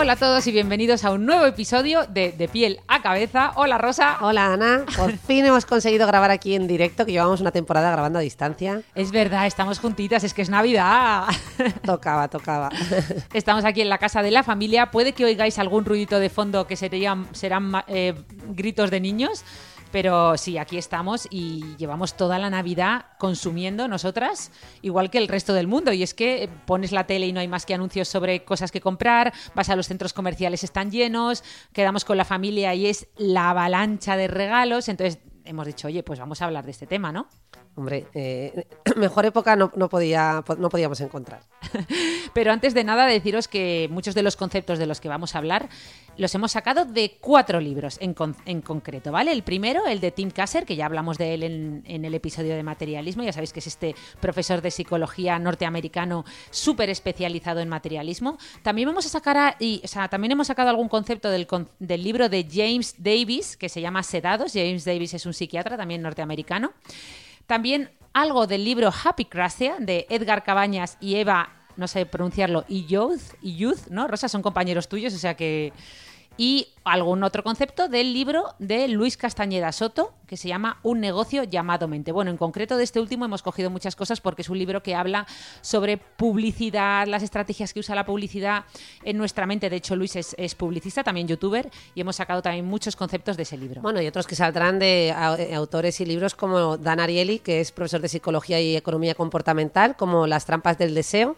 Hola a todos y bienvenidos a un nuevo episodio de De piel a cabeza. Hola Rosa. Hola Ana, por fin hemos conseguido grabar aquí en directo, que llevamos una temporada grabando a distancia. Es verdad, estamos juntitas, es que es Navidad. Tocaba, tocaba. Estamos aquí en la casa de la familia. Puede que oigáis algún ruidito de fondo que serían, serán eh, gritos de niños. Pero sí, aquí estamos y llevamos toda la Navidad consumiendo nosotras, igual que el resto del mundo. Y es que pones la tele y no hay más que anuncios sobre cosas que comprar, vas a los centros comerciales, están llenos, quedamos con la familia y es la avalancha de regalos. Entonces hemos dicho, oye, pues vamos a hablar de este tema, ¿no? Hombre, eh, mejor época no, no podía, no podíamos encontrar. Pero antes de nada, deciros que muchos de los conceptos de los que vamos a hablar los hemos sacado de cuatro libros en, con- en concreto, ¿vale? El primero, el de Tim Kasser, que ya hablamos de él en, en el episodio de materialismo, ya sabéis que es este profesor de psicología norteamericano súper especializado en materialismo. También vamos a sacar, a- y, o sea, también hemos sacado algún concepto del, del libro de James Davis, que se llama Sedados. James Davis es un psiquiatra también norteamericano. También algo del libro Happy Cracia de Edgar Cabañas y Eva, no sé pronunciarlo, y Youth, y Youth, ¿no? Rosa, son compañeros tuyos, o sea que. Y algún otro concepto del libro de Luis Castañeda Soto, que se llama Un negocio llamado mente. Bueno, en concreto de este último hemos cogido muchas cosas porque es un libro que habla sobre publicidad, las estrategias que usa la publicidad en nuestra mente. De hecho, Luis es, publicista, también youtuber, y hemos sacado también muchos conceptos de ese libro. Bueno, y otros que saldrán de eh, autores y libros como Dan Ariely, que es profesor de psicología y economía comportamental, como Las trampas del deseo,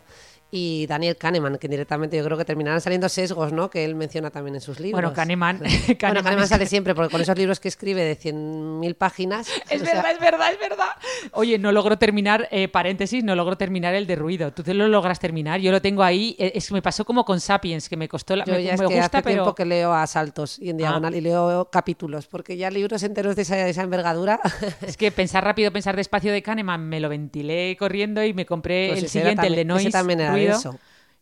y Daniel Kahneman, que directamente yo creo que terminarán saliendo sesgos, ¿no? Que él menciona también en sus libros. Bueno, Kahneman, Bueno, Kahneman Kahneman es- sale siempre, porque con esos libros que escribe de 100.000 páginas... Es o sea, verdad, es verdad, es verdad. Oye, no logro terminar, eh, paréntesis, no logro terminar el de ruido. Tú te lo logras terminar, yo lo tengo ahí. eh, Es que me pasó como con Sapiens, que me costó la. Yo me, ya es me que gusta, hace pero. tiempo que leo a saltos y en diagonal y leo capítulos, porque ya libros enteros de esa, de esa envergadura... Es que pensar rápido, pensar despacio de Kahneman, me lo ventilé corriendo y me compré Pues el siguiente, el de también- Noise,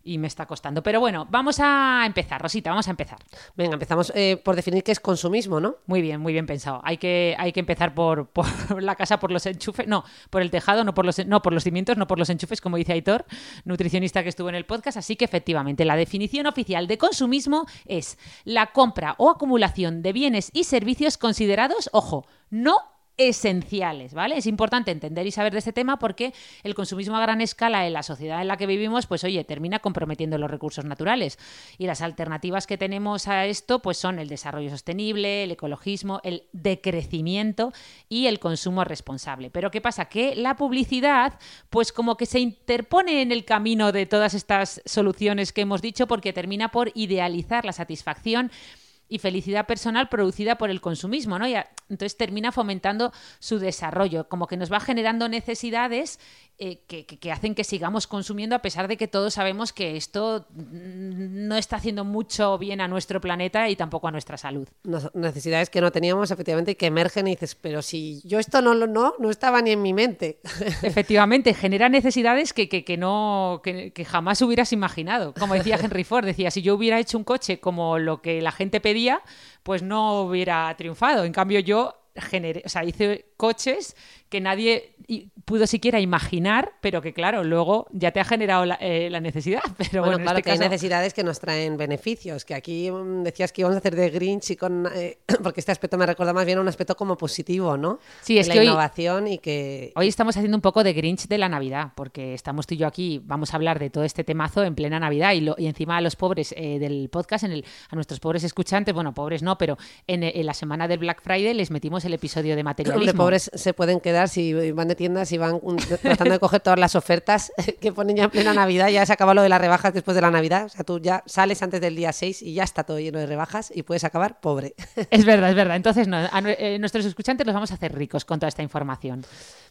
y me está costando. Pero bueno, vamos a empezar, Rosita, vamos a empezar. Venga, empezamos eh, por definir qué es consumismo, ¿no? Muy bien, muy bien pensado. Hay que, hay que empezar por, por la casa, por los enchufes, no, por el tejado, no por los, no por los cimientos, no por los enchufes, como dice Aitor, nutricionista que estuvo en el podcast. Así que efectivamente, la definición oficial de consumismo es la compra o acumulación de bienes y servicios considerados, ojo, no esenciales, ¿vale? Es importante entender y saber de este tema porque el consumismo a gran escala en la sociedad en la que vivimos, pues oye, termina comprometiendo los recursos naturales. Y las alternativas que tenemos a esto, pues son el desarrollo sostenible, el ecologismo, el decrecimiento y el consumo responsable. Pero ¿qué pasa? Que la publicidad, pues como que se interpone en el camino de todas estas soluciones que hemos dicho porque termina por idealizar la satisfacción y felicidad personal producida por el consumismo, ¿no? Y entonces termina fomentando su desarrollo, como que nos va generando necesidades eh, que, hacen que sigamos consumiendo a pesar de que todos sabemos que esto mm, no está haciendo mucho bien a nuestro planeta y tampoco a nuestra salud. Nos- necesidades que no teníamos efectivamente y que emergen y dices, pero si yo esto no lo no, no estaba ni en mi mente. Efectivamente, genera necesidades que, que- que no, que, que jamás hubieras imaginado. Como decía Henry Ford, decía, si yo hubiera hecho un coche como lo que la gente pedía, pues no hubiera triunfado. En cambio, yo generé, o sea, hice coches que nadie pudo siquiera imaginar, pero que claro, luego ya te ha generado la, eh, la necesidad. Pero bueno, bueno, en claro este que hay necesidades que nos traen beneficios, que aquí mm, decías que íbamos a hacer de Grinch y con eh, porque este aspecto me recuerda más bien a un aspecto como positivo, ¿no? Sí, es la que hoy- innovación y que Hoy estamos haciendo un poco de Grinch de la Navidad, porque estamos tú y yo aquí, vamos a hablar de todo este temazo en plena Navidad y, lo- y encima a los pobres eh, del podcast, en el, a nuestros pobres escuchantes, bueno, pobres no, pero en, en la semana del Black Friday les metimos tenemos el episodio de materialismo. pobres se pueden quedar si van de tiendas y van tratando de coger todas las ofertas que ponen ya en plena Navidad. Ya se acaba lo de las rebajas después de la Navidad. O sea, tú ya sales antes del día 6 y ya está todo lleno de rebajas y puedes acabar pobre. Es verdad, es verdad. Entonces, no, a eh, nuestros escuchantes los vamos a hacer ricos con toda esta información.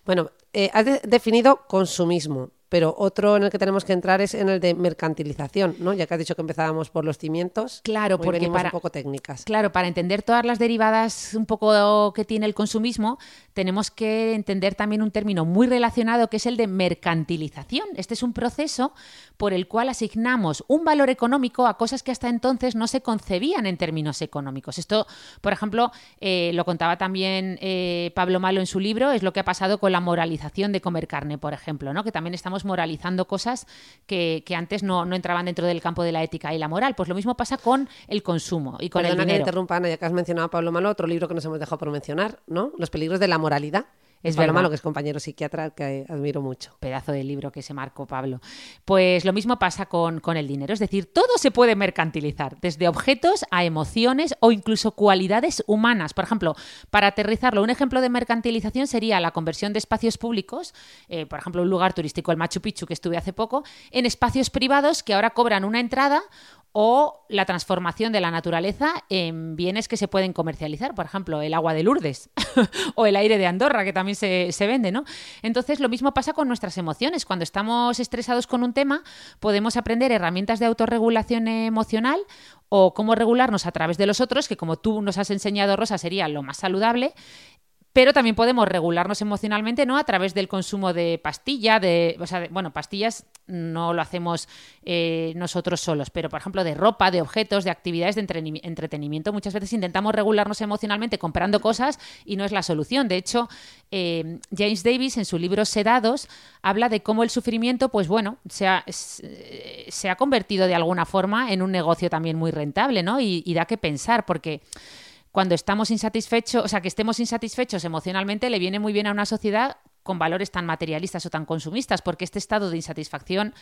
Bueno, eh, has de- definido consumismo, pero otro en el que tenemos que entrar es en el de mercantilización, ¿no? Ya que has dicho que empezábamos por los cimientos. Claro, hoy porque para- un poco técnicas. Claro, para entender todas las derivadas un poco que tiene el consumismo, tenemos que entender también un término muy relacionado que es el de mercantilización. Este es un proceso por el cual asignamos un valor económico a cosas que hasta entonces no se concebían en términos económicos. Esto, por ejemplo, eh, lo contaba también eh, Pablo Malo en su libro, es lo que ha pasado con la moralización de comer carne, por ejemplo, ¿no? que también estamos moralizando cosas que, que antes no, no entraban dentro del campo de la ética y la moral. Pues lo mismo pasa con el consumo y con Perdona el que dinero. interrumpa, Ana, ya que has mencionado a Pablo Malo, otro libro que nos hemos dejado por mencionar, ¿no? Los peligros de la moralidad. Es Pablo verdad. Malo, que es compañero psiquiatra que admiro mucho. pedazo de libro que se marcó Pablo. Pues lo mismo pasa con, con el dinero, es decir, todo se puede mercantilizar, desde objetos a emociones o incluso cualidades humanas. Por ejemplo, para aterrizarlo, un ejemplo de mercantilización sería la conversión de espacios públicos, eh, por ejemplo, un lugar turístico, el Machu Picchu, que estuve hace poco, en espacios privados que ahora cobran una entrada o la transformación de la naturaleza en bienes que se pueden comercializar, por ejemplo, el agua de Lourdes o el aire de Andorra, que también se, se vende, ¿no? Entonces, lo mismo pasa con nuestras emociones. Cuando estamos estresados con un tema, podemos aprender herramientas de autorregulación emocional o cómo regularnos a través de los otros, que como tú nos has enseñado, Rosa, sería lo más saludable. Pero también podemos regularnos emocionalmente, ¿no? A través del consumo de pastilla, de, o sea, bueno, pastillas no lo hacemos eh, nosotros solos, pero por ejemplo de ropa, de objetos, de actividades de entretenimiento. Muchas veces intentamos regularnos emocionalmente comprando cosas y no es la solución. De hecho, eh, James Davis en su libro Sedados habla de cómo el sufrimiento, pues bueno, se ha, se se ha convertido de alguna forma en un negocio también muy rentable, ¿no? Y, y da que pensar, porque cuando estamos insatisfechos, o sea, que estemos insatisfechos emocionalmente, le viene muy bien a una sociedad con valores tan materialistas o tan consumistas, porque este estado de insatisfacción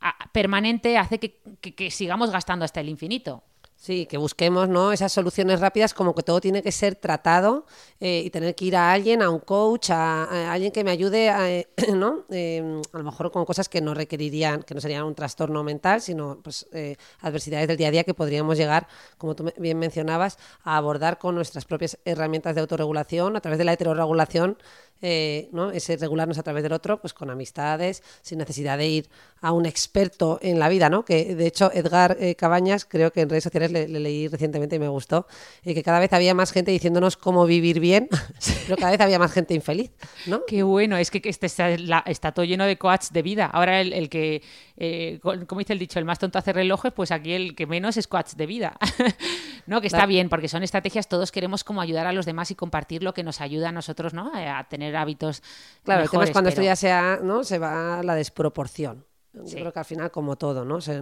ah, permanente hace que, que- que sigamos gastando hasta el infinito. Sí, que busquemos ¿no? esas soluciones rápidas como que todo tiene que ser tratado eh, y tener que ir a alguien, a un coach, a, alguien que me ayude, a, eh, ¿no? Eh, a lo mejor con cosas que no requerirían, que no serían un trastorno mental, sino pues, eh, adversidades del día a día que podríamos llegar, como tú bien mencionabas, a abordar con nuestras propias herramientas de autorregulación, a través de la heterorregulación, eh, ¿no? ese regularnos a través del otro, pues con amistades, sin necesidad de ir a un experto en la vida, ¿no? Que de hecho Edgar eh, Cabañas, creo que en redes sociales le, le leí recientemente y me gustó, eh, que cada vez había más gente diciéndonos cómo vivir bien, pero cada vez había más gente infeliz, ¿no? Qué bueno, es que, este está, la- está todo lleno de coaches de vida. Ahora el, el que, eh, co- como dice el dicho, el más tonto hace relojes, pues aquí el que menos es coach de vida. no, que está Claro. bien, porque son estrategias, todos queremos como ayudar a los demás y compartir lo que nos ayuda a nosotros, ¿no? A tener hábitos Claro, el tema es cuando esto ya sea, ¿no? Se va a la desproporción. Yo Sí. creo que al final, como todo, ¿no? Se, se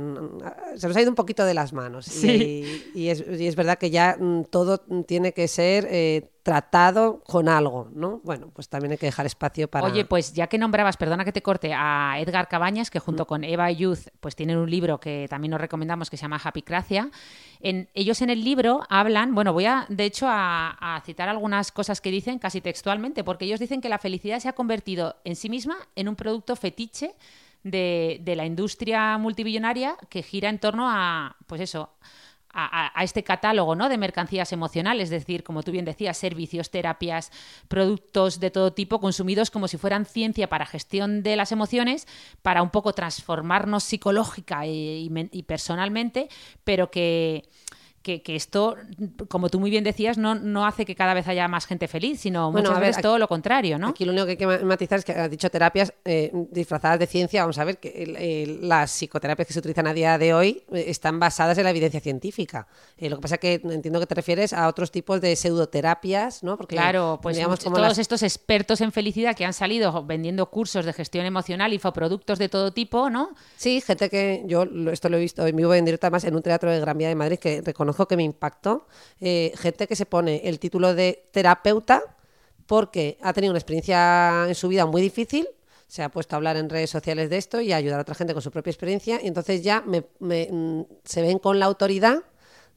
nos ha ido un poquito de las manos. Y- Sí. Y, es, y es verdad que ya mm, todo tiene que ser eh, tratado con algo, ¿no? Bueno, pues también hay que dejar espacio para... Oye, pues ya que nombrabas, perdona que te corte, a Edgar Cabañas, que Mm. junto con Eva Youth, pues tienen un libro que también nos recomendamos que se llama Happycracia. En, ellos en el libro hablan, bueno, voy a, de hecho, a, a citar algunas cosas que dicen casi textualmente, porque ellos dicen que la felicidad se ha convertido en sí misma en un producto fetiche de, de la industria multibillonaria que gira en torno a, pues eso, a, a- este catálogo ¿no? de mercancías emocionales, es decir, como tú bien decías, servicios, terapias, productos de todo tipo consumidos como si fueran ciencia para gestión de las emociones, para un poco transformarnos psicológica y personalmente, pero que, que, que esto, como tú muy bien decías, no, no hace que cada vez haya más gente feliz, sino Bueno, muchas a ver, veces aquí- todo lo contrario, ¿no? Aquí lo único que hay que ma- matizar es que has dicho terapias eh, disfrazadas de ciencia. Vamos a ver que las psicoterapias que se utilizan a día de hoy eh, están basadas en la evidencia científica. Eh, lo que pasa es que entiendo que te refieres a otros tipos de pseudoterapias, ¿no? Porque Claro, pues digamos much- como todos las- estos expertos en felicidad que han salido vendiendo cursos de gestión emocional, infoproductos de todo tipo, ¿no? Sí, gente que yo esto lo he visto en vivo en directo además en un teatro de Gran Vía de Madrid que que me impactó. Eh, gente que se pone el título de terapeuta porque ha tenido una experiencia en su vida muy difícil, se ha puesto a hablar en redes sociales de esto y a ayudar a otra gente con su propia experiencia y entonces ya me, mm, se ven con la autoridad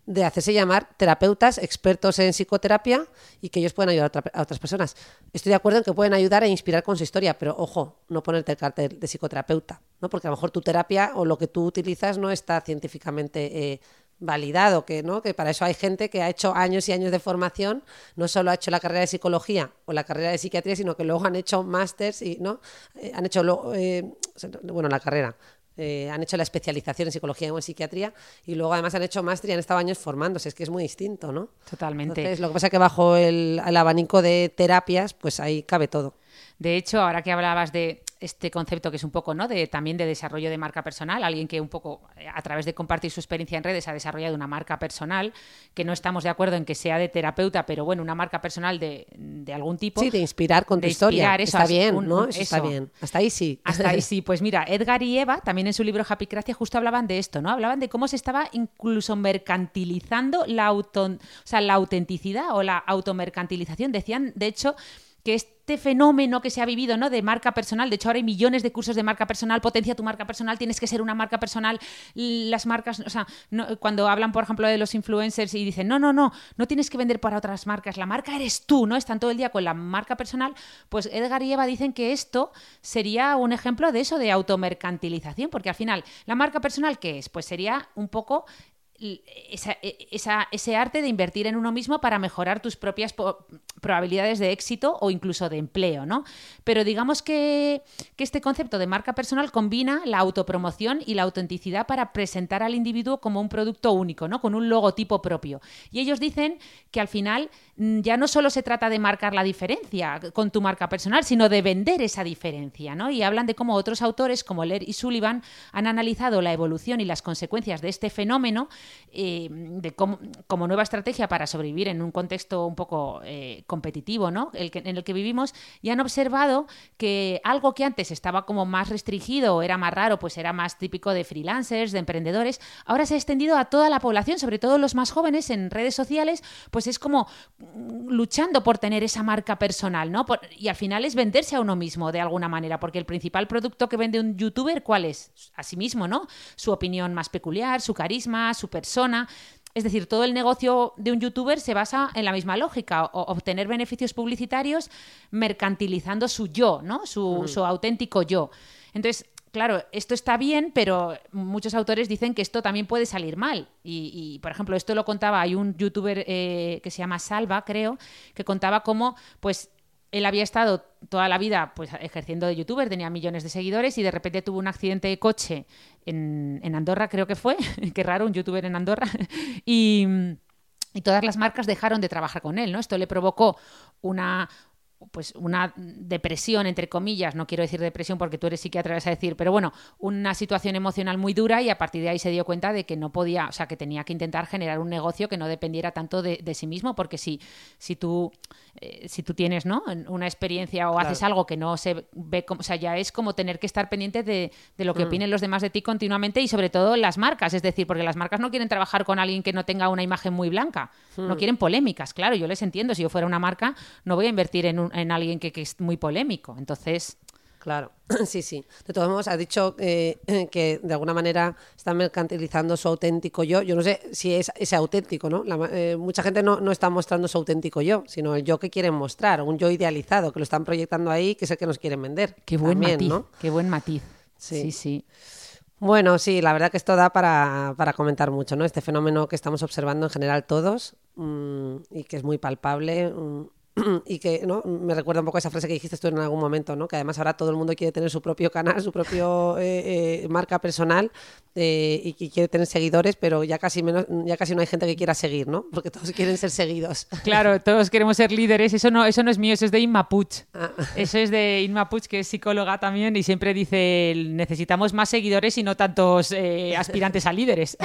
de hacerse llamar terapeutas expertos en psicoterapia y que ellos pueden ayudar a, otras personas. Estoy de acuerdo en que pueden ayudar e inspirar con su historia, pero ojo, no ponerte el cartel de psicoterapeuta, ¿no? porque a lo mejor tu terapia o lo que tú utilizas no está científicamente eh, validado, que, ¿no? que para eso hay gente que ha hecho años y años de formación, no solo ha hecho la carrera de psicología o la carrera de psiquiatría, sino que luego han hecho másters y ¿no? Eh, han hecho eh, bueno, la carrera, eh, han hecho la especialización en psicología o en psiquiatría y luego además han hecho máster y han estado años formándose. Es que es muy distinto, ¿no? Totalmente. lo que pasa es que bajo el, el abanico de terapias, pues ahí cabe todo. De hecho, ahora que hablabas de este concepto que es un poco, ¿no? De, también de desarrollo de marca personal, alguien que un poco eh, a través de compartir su experiencia en redes ha desarrollado una marca personal, que no estamos de acuerdo en que sea de terapeuta, pero bueno, una marca personal de, algún tipo. Sí, de inspirar con tu historia. está bien, ¿no? está bien. Hasta ahí sí. Hasta ahí sí. Pues mira, Edgar y Eva, también en su libro Happy Gracia, justo hablaban de esto, ¿no? Hablaban de cómo se estaba incluso mercantilizando la, auto, o sea, la autenticidad o la automercantilización. Decían, de hecho, que este fenómeno que se ha vivido, ¿no? De marca personal, de hecho ahora hay millones de cursos de marca personal, potencia tu marca personal, tienes que ser una marca personal, las marcas, o sea, cuando hablan, por ejemplo, de los influencers y dicen, no, no, no, no tienes que vender para otras marcas, la marca eres tú, ¿no? Están todo el día con la marca personal, pues Edgar y Eva dicen que esto sería un ejemplo de eso, de automercantilización, porque al final, la marca personal, ¿qué es? Pues sería un poco esa, ese arte de invertir en uno mismo para mejorar tus propias probabilidades de éxito o incluso de empleo, ¿no? Pero digamos que, que, este concepto de marca personal combina la autopromoción y la autenticidad para presentar al individuo como un producto único, ¿no? Con un logotipo propio. Y ellos dicen que al final mm, ya no solo se trata de marcar la diferencia con tu marca personal, sino de vender esa diferencia, ¿no? Y hablan de cómo otros autores, como Lehr y Sullivan, han analizado la evolución y las consecuencias de este fenómeno eh, de como nueva estrategia para sobrevivir en un contexto un poco eh, competitivo, ¿no? El que, en el que vivimos, y han observado que algo que antes estaba como más restringido, era más raro, pues era más típico de freelancers, de emprendedores, ahora se ha extendido a toda la población, sobre todo los más jóvenes en redes sociales, pues es como mm, luchando por tener esa marca personal, ¿no? y al final es venderse a uno mismo de alguna manera, porque el principal producto que vende un youtuber, ¿cuál es? A sí mismo, ¿no? Su opinión más peculiar, su carisma, su persona. Es decir, todo el negocio de un youtuber se basa en la misma lógica, obtener beneficios publicitarios mercantilizando su yo, ¿no? Su, su auténtico yo. Entonces, claro, esto está bien, pero muchos autores dicen que esto también puede salir mal. Y, por ejemplo, esto lo contaba, hay un youtuber eh, que se llama Salva, creo, que contaba cómo, pues, él había estado toda la vida pues ejerciendo de youtuber, tenía millones de seguidores y de repente tuvo un accidente de coche en, en Andorra, creo que fue, qué raro, un youtuber en Andorra, y, y todas las marcas dejaron de trabajar con él, ¿no? Esto le provocó una, pues una depresión, entre comillas, no quiero decir depresión porque tú eres psiquiatra, vas a decir, pero bueno, una situación emocional muy dura y a partir de ahí se dio cuenta de que no podía, o sea, que tenía que intentar generar un negocio que no dependiera tanto de, sí mismo, porque si, si tú eh, si tú tienes ¿no? una experiencia o haces algo que no se ve como, o sea, ya es como tener que estar pendiente de, lo que mm. opinen los demás de ti continuamente y sobre todo las marcas, es decir, porque las marcas no quieren trabajar con alguien que no tenga una imagen muy blanca, no mm. quieren polémicas, claro, yo les entiendo, si yo fuera una marca no voy a invertir en, un, en alguien que, que es muy polémico, entonces Claro, sí, sí. De todos modos, ha dicho eh, que de alguna manera están mercantilizando su auténtico yo. Yo no sé si es ese auténtico, ¿no? Eh, mucha gente no, no, está mostrando su auténtico yo, sino el yo que quieren mostrar, un yo idealizado, que lo están proyectando ahí, que es el que nos quieren vender. Qué buen matiz, qué buen matiz. Sí. sí, Bueno, sí, la verdad que esto da para, para, comentar mucho, ¿no? Este fenómeno que estamos observando en general todos mm, y que es muy palpable. Mm, y que ¿no? me recuerda un poco a esa frase que dijiste tú en algún momento, ¿no? que además ahora todo el mundo quiere tener su propio canal, su propio eh, eh, marca personal eh, y que quiere tener seguidores, pero ya casi menos, ya casi no hay gente que quiera seguir, ¿no? Porque todos quieren ser seguidos. Claro, todos queremos ser líderes. Eso no, eso no es mío, eso es de Inma Puch. Ah. Eso es de Inma Puch, que es psicóloga también y siempre dice necesitamos más seguidores y no tantos aspirantes a líderes.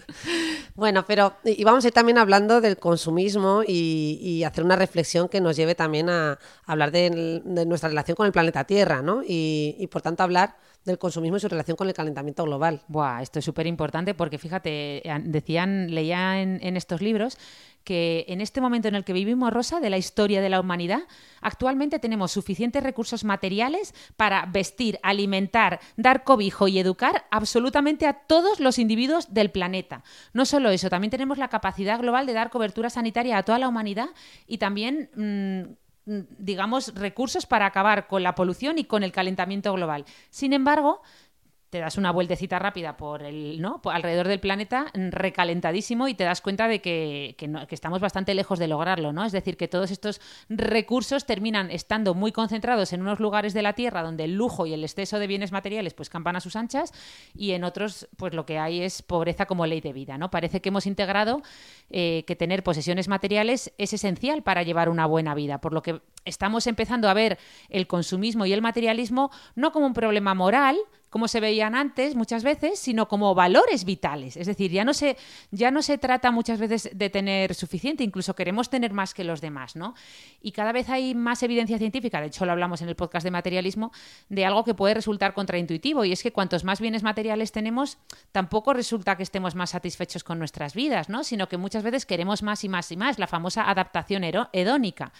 bueno, pero y vamos a ir también hablando del consumismo y, y hacer una reflexión que nos lleve también a, hablar de, nuestra relación con el planeta Tierra, ¿no? Y, por tanto hablar del consumismo y su relación con el calentamiento global. Buah, esto es súper importante porque fíjate, decían, leía en, estos libros que en este momento en el que vivimos, Rosa, de la historia de la humanidad, actualmente tenemos suficientes recursos materiales para vestir, alimentar, dar cobijo y educar absolutamente a todos los individuos del planeta. No solo eso, también tenemos la capacidad global de dar cobertura sanitaria a toda la humanidad y también... Mm, digamos, recursos para acabar con la polución y con el calentamiento global. Sin embargo, te das una vueltecita rápida por el, ¿no? alrededor del planeta recalentadísimo y te das cuenta de que, estamos bastante lejos de lograrlo, ¿no? Es decir, que todos estos recursos terminan estando muy concentrados en unos lugares de la Tierra donde el lujo y el exceso de bienes materiales pues campan a sus anchas y en otros pues lo que hay es pobreza como ley de vida, ¿no? Parece que hemos integrado eh, que tener posesiones materiales es esencial para llevar una buena vida, por lo que estamos empezando a ver el consumismo y el materialismo no como un problema moral, como se veían antes muchas veces, sino como valores vitales. Es decir, ya no se, ya no se trata muchas veces de tener suficiente, incluso queremos tener más que los demás, ¿no? Y cada vez hay más evidencia científica, de hecho lo hablamos en el podcast de materialismo, de algo que puede resultar contraintuitivo, y es que cuantos más bienes materiales tenemos, tampoco resulta que estemos más satisfechos con nuestras vidas, ¿no? Sino que muchas veces queremos más y más y más, la famosa adaptación hedónica.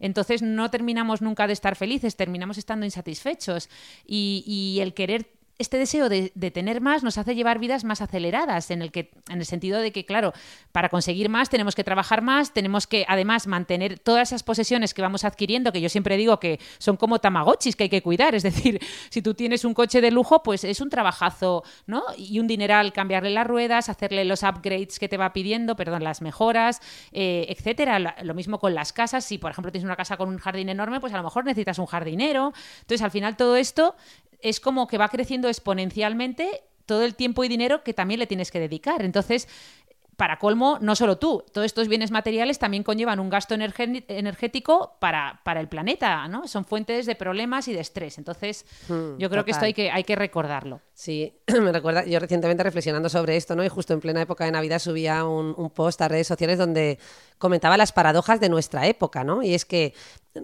Entonces no terminamos nunca de estar felices, terminamos estando insatisfechos y, y el querer este deseo de, tener más nos hace llevar vidas más aceleradas, en el, que, en el sentido de que, claro, para conseguir más tenemos que trabajar más, tenemos que además mantener todas esas posesiones que vamos adquiriendo, que yo siempre digo que son como tamagotchis que hay que cuidar, es decir, si tú tienes un coche de lujo, pues es un trabajazo, ¿no? Y un dineral cambiarle las ruedas, hacerle los upgrades que te va pidiendo, perdón, las mejoras, eh, etcétera. Lo mismo con las casas, si por ejemplo tienes una casa con un jardín enorme, pues a lo mejor necesitas un jardinero. Entonces, al final todo esto es como que va creciendo exponencialmente todo el tiempo y dinero que también le tienes que dedicar. Entonces, para colmo, no solo tú, todos estos bienes materiales también conllevan un gasto energético para, para el planeta, ¿no? Son fuentes de problemas y de estrés. Entonces, hmm, yo creo que esto hay que, hay que recordarlo. Sí, me recuerda, yo recientemente reflexionando sobre esto, ¿no? Y justo en plena época de Navidad subía un, un post a redes sociales donde comentaba las paradojas de nuestra época, ¿no? Y es que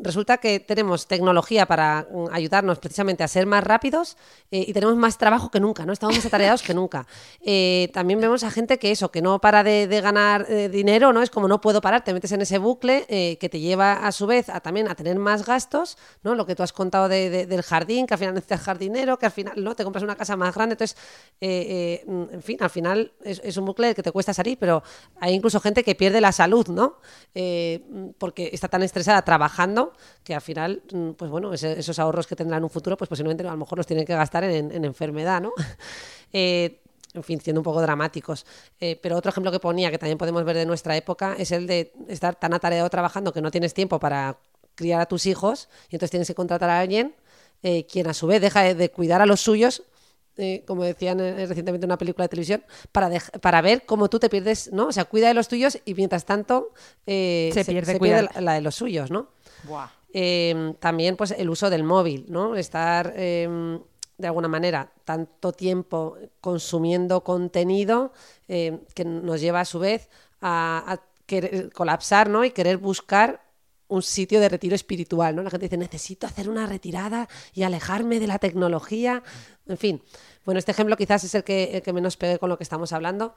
resulta que tenemos tecnología para mm, ayudarnos precisamente a ser más rápidos eh, y tenemos más trabajo que nunca, ¿no? Estamos más atareados que nunca. Eh, también vemos a gente que eso, que no para de, ganar eh, dinero, ¿no? Es como no puedo parar, te metes en ese bucle que te lleva a su vez a también a tener más gastos, ¿no? Lo que tú has contado del jardín, que al final necesitas jardinero, que al final, ¿no? Te compras una casa más grande, entonces, mm, en fin, al final es, es, un bucle que te cuesta salir, pero hay incluso gente que pierde la salud, ¿no? Mm, porque está tan estresada trabajando que al final, mm, pues bueno, esos ahorros que tendrán en un futuro, pues posiblemente a lo mejor los tienen que gastar en, enfermedad, ¿no? Eh, en fin, siendo un poco dramáticos. Eh, pero otro ejemplo que ponía, que también podemos ver de nuestra época, es el de estar tan atareado trabajando que no tienes tiempo para criar a tus hijos y entonces tienes que contratar a alguien eh, quien a su vez deja de, cuidar a los suyos como decían recientemente en una película de televisión, para, para ver cómo tú te pierdes, ¿no? O sea, cuida de los tuyos y mientras tanto se, pierde, la, de los suyos, ¿no? Em, también pues el uso del móvil, ¿no? Estar em, de alguna manera tanto tiempo consumiendo contenido em, que nos lleva a su vez a, querer colapsar, ¿no? Y querer buscar un sitio de retiro espiritual, ¿no? La gente dice, necesito hacer una retirada y alejarme de la tecnología. En fin, bueno, este ejemplo quizás es el que, el que menos pegue con lo que estamos hablando,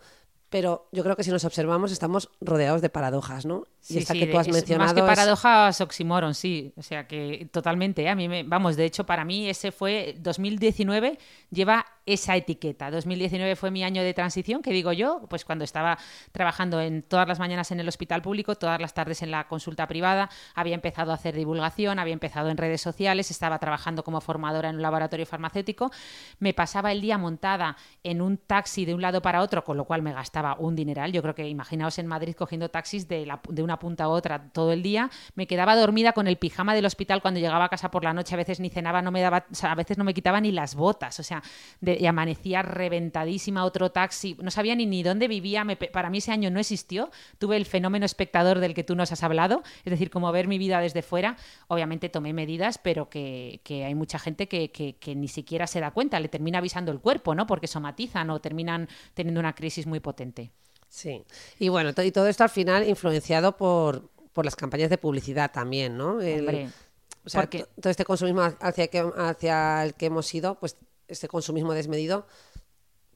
pero yo creo que si nos observamos estamos rodeados de paradojas, ¿no? y esta que tú has mencionado. Más que paradojas, oxímoron, sí. O sea que totalmente. ¿eh? A mí me, vamos, de hecho, para mí ese fue 2019, lleva esa etiqueta. 2019 fue mi año de transición, que digo yo, pues cuando estaba trabajando en todas las mañanas en el hospital público, todas las tardes en la consulta privada, había empezado a hacer divulgación, había empezado en redes sociales, estaba trabajando como formadora en un laboratorio farmacéutico, me pasaba el día montada en un taxi de un lado para otro, con lo cual me gastaba un dineral. Yo creo que imaginaos en Madrid cogiendo taxis de, una punta a otra todo el día, me quedaba dormida con el pijama del hospital cuando llegaba a casa por la noche, a veces ni cenaba, no me daba, a veces no me quitaba ni las botas, o sea, y amanecía reventadísima, otro taxi, no sabía ni, ni dónde vivía, para mí ese año no existió, tuve el fenómeno espectador del que tú nos has hablado, es decir, como ver mi vida desde fuera, obviamente tomé medidas, pero que, hay mucha gente que, que, ni siquiera se da cuenta, le termina avisando el cuerpo, ¿no? Porque somatizan o terminan teniendo una crisis muy potente. Sí, y bueno, y todo esto al final influenciado por, por las campañas de publicidad también, ¿no? o sea, todo este consumismo hacia, que, hacia el que hemos ido, pues este consumismo desmedido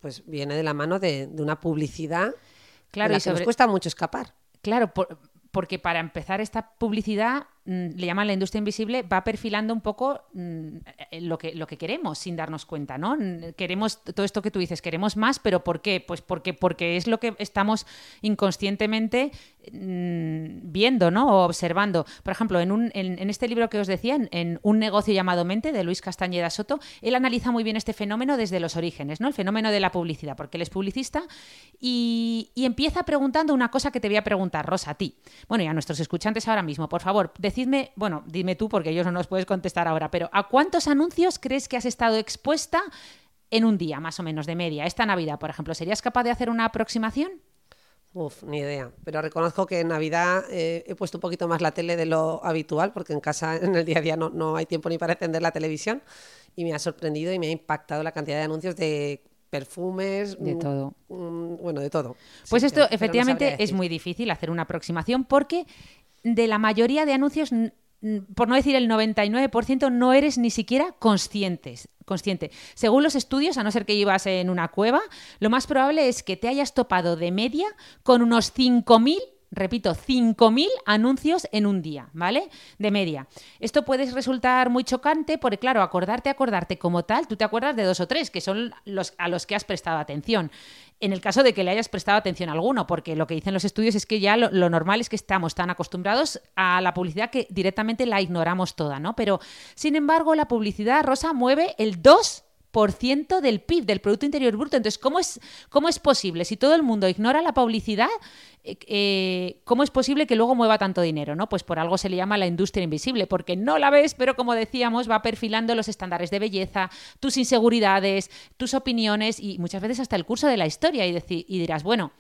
pues viene de la mano de, una publicidad claro, y se nos cuesta mucho escapar. claro, porque para empezar esta publicidad le llaman la industria invisible, va perfilando un poco mm, eh, lo que, lo que queremos sin darnos cuenta, ¿no? Queremos todo esto que tú dices, queremos más, pero ¿por qué? Pues porque, porque es lo que estamos inconscientemente mm, viendo, ¿no? O observando. Por ejemplo, en, un, en, este libro que os decía, en, Un negocio llamado Mente, de Luis Castañeda Soto, él analiza muy bien este fenómeno desde los orígenes, ¿no? El fenómeno de la publicidad, porque él es publicista y, y empieza preguntando una cosa que te voy a preguntar, Rosa, a ti. Bueno, y a nuestros escuchantes ahora mismo, por favor, decid decidme, bueno, dime tú porque ellos no nos puedes contestar ahora, pero ¿a cuántos anuncios crees que has estado expuesta en un día, más o menos, de media? Esta Navidad, por ejemplo, ¿serías capaz de hacer una aproximación? Uf, ni idea. Pero reconozco que en Navidad eh, he puesto un poquito más la tele de lo habitual, porque en casa, en el día a día, no, no hay tiempo ni para encender la televisión. Y me ha sorprendido y me ha impactado la cantidad de anuncios de perfumes, de mm, todo. Mm, bueno, de todo. Pues esto efectivamente es muy difícil hacer una aproximación porque de la mayoría de anuncios, por no decir el 99%, no eres ni siquiera conscientes, consciente. Según los estudios, a no ser que ibas en una cueva, lo más probable es que te hayas topado de media con unos 5.000 repito, 5.000 anuncios en un día, ¿vale? De media. Esto puede resultar muy chocante porque, claro, acordarte, acordarte como tal, tú te acuerdas de dos o tres, que son los a los que has prestado atención en el caso de que le hayas prestado atención alguno, porque lo que dicen los estudios es que ya lo, normal es que estamos tan acostumbrados a la publicidad que directamente la ignoramos toda, ¿no? Pero, sin embargo, la publicidad, Rosa, mueve el 2 ciento del PIB, del Producto Interior Bruto. Entonces, ¿cómo es, ¿cómo es posible? Si todo el mundo ignora la publicidad, eh, eh, ¿cómo es posible que luego mueva tanto dinero? ¿no? Pues por algo se le llama la industria invisible, porque no la ves, pero como decíamos, va perfilando los estándares de belleza, tus inseguridades, tus opiniones y muchas veces hasta el curso de la historia. Y, y dirás, bueno,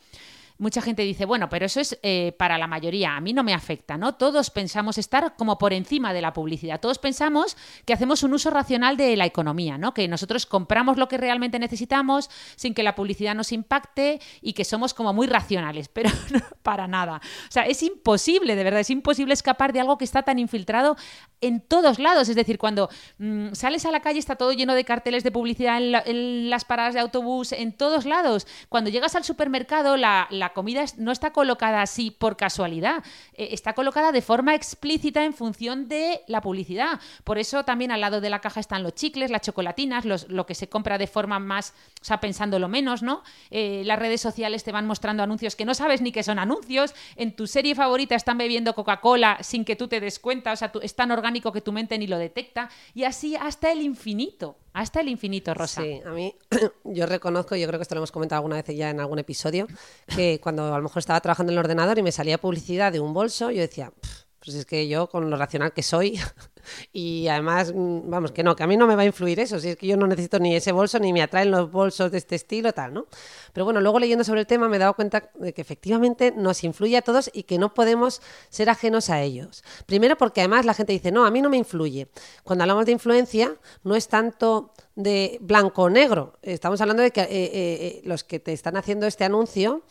mucha gente dice, bueno, pero eso es eh, para la mayoría, a mí no me afecta, ¿no? Todos pensamos estar como por encima de la publicidad, todos pensamos que hacemos un uso racional de la economía, ¿no? Que nosotros compramos lo que realmente necesitamos sin que la publicidad nos impacte y que somos como muy racionales, pero no, para nada. O sea, es imposible, de verdad, es imposible escapar de algo que está tan infiltrado en todos lados, es decir, cuando mm, sales a la calle está todo lleno de carteles de publicidad en, las paradas de autobús, en todos lados. Cuando llegas al supermercado, la comida no está colocada así por casualidad, eh, está colocada de forma explícita en función de la publicidad. Por eso también al lado de la caja están los chicles, las chocolatinas, lo que se compra de forma más, o sea, pensándolo menos, ¿no? Eh, las redes sociales te van mostrando anuncios que no sabes ni que son anuncios. En tu serie favorita están bebiendo Coca-Cola sin que tú te des cuenta, o sea, es tan orgánico que tu mente ni lo detecta. Y así hasta el infinito. Hasta el infinito, Rosa. Sí, a mí, yo reconozco, yo creo que esto lo hemos comentado alguna vez ya en algún episodio, que cuando a lo mejor estaba trabajando en el ordenador y me salía publicidad de un bolso, yo decía, pues es que yo, con lo racional que soy, y además, mm, vamos, que no, que a mí no me va a influir eso, si es que yo no necesito ni ese bolso, ni me atraen los bolsos de este estilo, tal, ¿no? Pero bueno, luego leyendo sobre el tema me he dado cuenta de que efectivamente nos influye a todos y que no podemos ser ajenos a ellos. Primero porque además la gente dice, no, a mí no me influye. Cuando hablamos de influencia, no es tanto de blanco o negro. Estamos hablando de que eh, eh, eh, los que te están haciendo este anuncio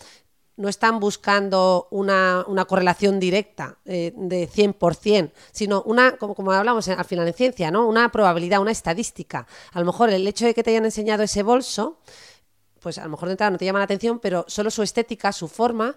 no están buscando una, correlación directa eh, de 100%, sino una, como, como hablamos al final en ciencia, ¿no? una probabilidad, una estadística. A lo mejor el hecho de que te hayan enseñado ese bolso, pues a lo mejor de entrada no te llama la atención, pero solo su estética, su forma,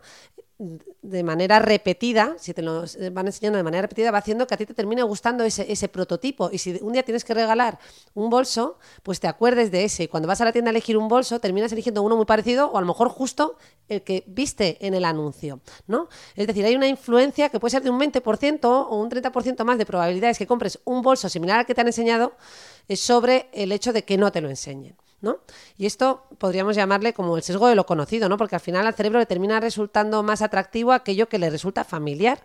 de manera repetida, si te lo van enseñando de manera repetida, va haciendo que a ti te termine gustando ese, ese, prototipo. Y si un día tienes que regalar un bolso, pues te acuerdes de ese. Y cuando vas a la tienda a elegir un bolso, terminas eligiendo uno muy parecido o a lo mejor justo el que viste en el anuncio. ¿no? Es decir, hay una influencia que puede ser de un 20% o un 30% más de probabilidades que compres un bolso similar al que te han enseñado eh, sobre el hecho de que no te lo enseñen. ¿No? Y esto podríamos llamarle como el sesgo de lo conocido, ¿no? Porque al final al cerebro le termina resultando más atractivo aquello que le resulta familiar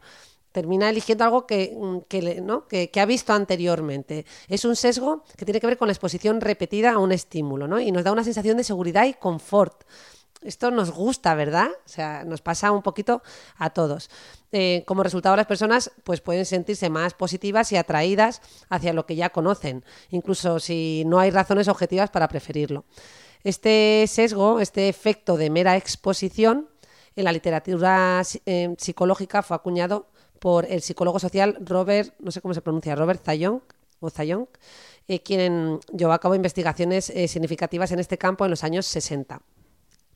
termina eligiendo algo que, mm, que, ha visto anteriormente. Es un sesgo que tiene que ver con la exposición repetida a un estímulo ¿no? y nos da una sensación de seguridad y confort. Esto nos gusta, ¿verdad? O sea, nos pasa un poquito a todos. Eh, como resultado, las personas pues, pueden sentirse más positivas y atraídas hacia lo que ya conocen, incluso si no hay razones objetivas para preferirlo. Este sesgo, este efecto de mera exposición, en la literatura eh, psicológica fue acuñado por el psicólogo social Robert, no sé cómo se pronuncia, Robert Zayong, o Zayong, eh, quien llevó a cabo investigaciones significativas en este campo en los años 60.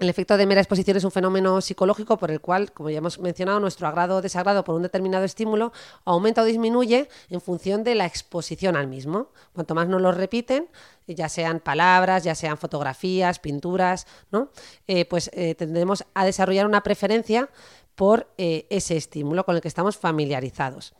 El efecto de mera exposición es un fenómeno psicológico por el cual, como ya hemos mencionado, nuestro agrado o desagrado por un determinado estímulo aumenta o disminuye en función de la exposición al mismo. Cuanto más nos lo repiten, ya sean palabras, ya sean fotografías, pinturas, ¿no? Eh, pues eh, tendremos a desarrollar una preferencia por eh, ese estímulo con el que estamos familiarizados.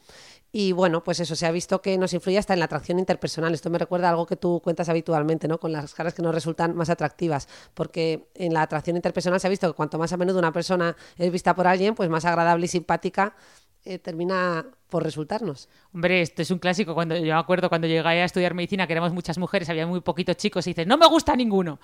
Y bueno, pues eso se ha visto que nos influye hasta en la atracción interpersonal. Esto me recuerda a algo que tú cuentas habitualmente, ¿no? Con las caras que nos resultan más atractivas. Porque en la atracción interpersonal se ha visto que cuanto más a menudo una persona es vista por alguien, pues más agradable y simpática eh, termina por resultarnos. Hombre, esto es un clásico. Cuando yo me acuerdo cuando llegué a estudiar medicina, que éramos muchas mujeres, había muy poquitos chicos, y dices, no me gusta ninguno.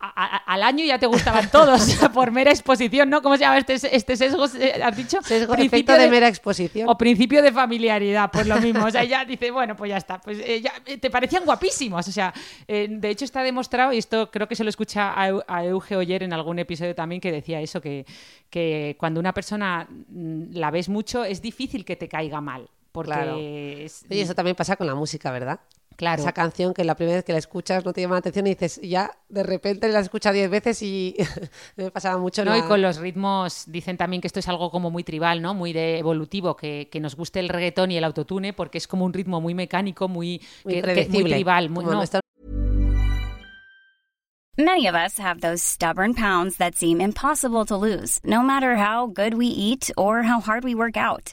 al año ya te gustaban todos, por mera exposición, ¿no? ¿Cómo se llama este, este sesgo? Eh, ¿Has dicho? Sesgo principio de, mera exposición. O principio de familiaridad, pues lo mismo. O sea, ya dice, bueno, pues ya está. Pues eh, ya, te parecían guapísimos. O sea, de hecho está demostrado, y esto creo que se lo escucha a, Euge Oyer en algún episodio también, que decía eso, que, que cuando una persona mm, la ves mucho, es difícil que te caiga mal. Porque Y eso también pasa con la música, ¿verdad? Claro. Esa canción que la primera vez que la escuchas no te llama la atención y dices, ya de repente la escuchas diez veces y me pasaba mucho. No, y con los ritmos dicen también que esto es algo como muy tribal, ¿no? Muy de evolutivo, que, que nos guste el reggaetón y el autotune porque es como un ritmo muy mecánico, muy, muy, tribal. Muy, no. Many of us have those stubborn pounds that seem impossible to lose, no matter how good we eat or how hard we work out.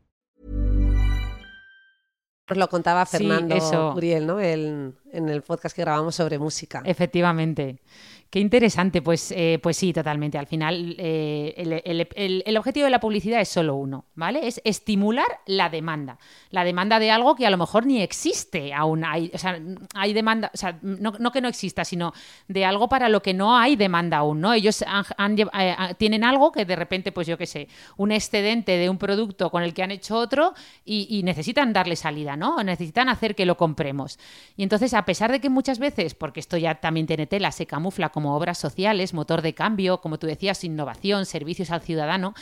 Lo contaba Fernando sí, Uriel, ¿no? El, en el podcast que grabamos sobre música. Efectivamente. Qué interesante, pues, eh, pues sí, totalmente. Al final, eh, el, objetivo de la publicidad es solo uno, ¿vale? Es estimular la demanda. La demanda de algo que a lo mejor ni existe aún. Hay, o sea, hay demanda, o sea, no, que no exista, sino de algo para lo que no hay demanda aún, ¿no? Ellos eh, tienen algo que de repente, pues yo qué sé, un excedente de un producto con el que han hecho otro y, necesitan darle salida, ¿no? Necesitan hacer que lo compremos. Y entonces, a pesar de que muchas veces, porque esto ya también tiene tela, se camufla como como obras sociales, motor de cambio, como tú decías, innovación, servicios al ciudadano,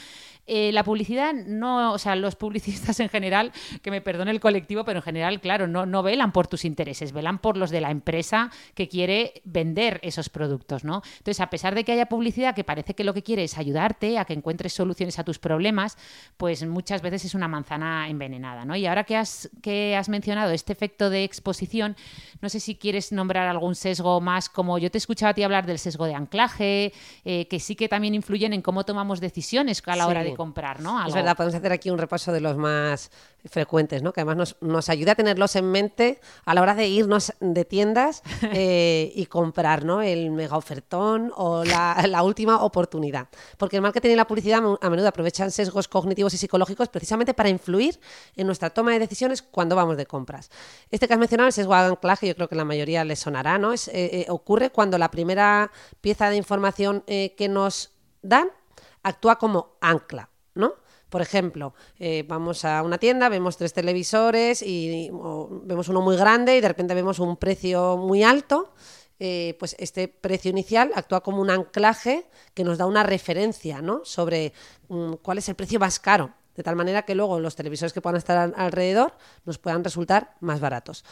eh, la publicidad no, o sea, los publicistas en general, que me perdone el colectivo, pero en general, claro, no, no velan por tus intereses, velan por los de la empresa que quiere vender esos productos, ¿no? Entonces, a pesar de que haya publicidad que parece que lo que quiere es ayudarte a que encuentres soluciones a tus problemas, pues muchas veces es una manzana envenenada, ¿no? Y ahora que has, que has mencionado este efecto de exposición, no sé si quieres nombrar algún sesgo más, como yo te escuchaba a ti hablar del sesgo de anclaje, eh, que sí que también influyen en cómo tomamos decisiones a la hora de comprar, ¿no? Es verdad, podemos hacer aquí un repaso de los más frecuentes, ¿no? Que además nos, nos ayuda a tenerlos en mente a la hora de irnos de tiendas eh, y comprar, ¿no? El mega ofertón o la, la, última oportunidad. Porque el marketing y la publicidad a menudo aprovechan sesgos cognitivos y psicológicos precisamente para influir en nuestra toma de decisiones cuando vamos de compras. Este que has mencionado, el sesgo de anclaje, yo creo que la mayoría le sonará, ¿no? Es, eh, eh, ocurre cuando la primera pieza de información que nos dan actúa como ancla, ¿no? Por ejemplo, eh, vamos a una tienda, vemos tres televisores y vemos uno muy grande y de repente vemos un precio muy alto. Eh, pues este precio inicial actúa como un anclaje que nos da una referencia ¿no? sobre mm, cuál es el precio más caro, de tal manera que luego los televisores que puedan estar alrededor nos puedan resultar más baratos.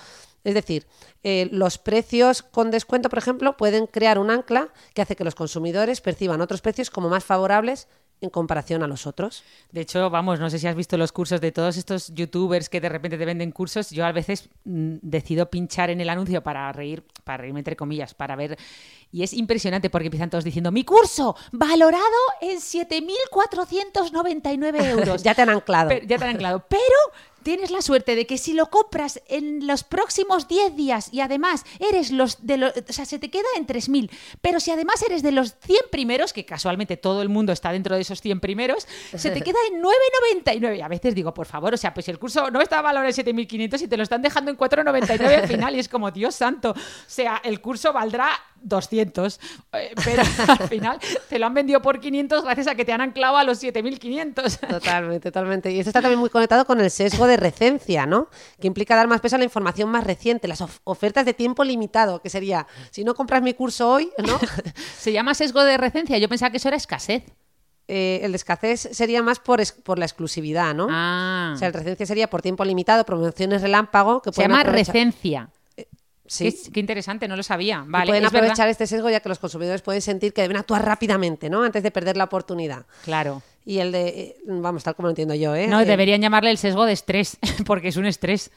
Es decir, eh, los precios con descuento, por ejemplo, pueden crear un ancla que hace que los consumidores perciban otros precios como más favorables en comparación a los otros. De hecho, vamos, no sé si has visto los cursos de todos estos youtubers que de repente te venden cursos. Yo a veces mm, decido pinchar en el anuncio para reír, para reírme entre comillas, para ver. Y es impresionante porque empiezan todos diciendo: Mi curso, valorado en 7.499 euros. ya te han anclado. ya te han anclado. Pero tienes la suerte de que si lo compras en los próximos 10 días y además eres los de los, o sea, se te queda en 3.000, pero si además eres de los 100 primeros, que casualmente todo el mundo está dentro de esos 100 primeros, se te queda en 9,99. Y a veces digo, por favor, o sea, pues el curso no está valorado en 7.500 y te lo están dejando en 4,99 al final y es como, Dios santo, o sea, el curso valdrá 200, eh, pero al final te lo han vendido por 500 gracias a que te han anclado a los 7500. Totalmente, totalmente. Y esto está también muy conectado con el sesgo de recencia, ¿no? Que implica dar más peso a la información más reciente, las of- ofertas de tiempo limitado, que sería, si no compras mi curso hoy, ¿no? Se llama sesgo de recencia. Yo pensaba que eso era escasez. Eh, el de escasez sería más por, es- por la exclusividad, ¿no? Ah. O sea, el recencia sería por tiempo limitado, promociones relámpago, que Se llama aprovechar- recencia. Sí. Qué, qué interesante, no lo sabía. Y Vale, pueden es verdad. aprovechar este sesgo ya que los consumidores pueden sentir que deben actuar rápidamente, ¿no? Antes de perder la oportunidad. Claro. Y el de, eh, vamos, tal como lo entiendo yo, ¿eh? No, Eh, deberían llamarle el sesgo de estrés, porque es un estrés.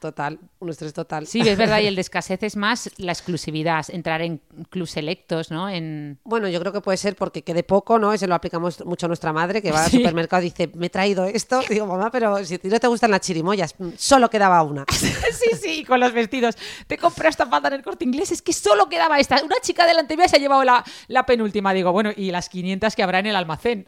Total, un estrés total. Sí, es verdad, y el de escasez es más la exclusividad, entrar en clubs selectos, ¿no? En... Bueno, yo creo que puede ser porque quede poco, ¿no? Ese lo aplicamos mucho a nuestra madre, que va al supermercado y dice, me he traído esto. Digo, mamá, pero si a ti no te gustan las chirimoyas, solo quedaba una. sí, sí, con los vestidos. Te compré esta falda en el corte inglés, es que solo quedaba esta. Una chica delante mía se ha llevado la, la penúltima. Digo, bueno, y las 500 que habrá en el almacén.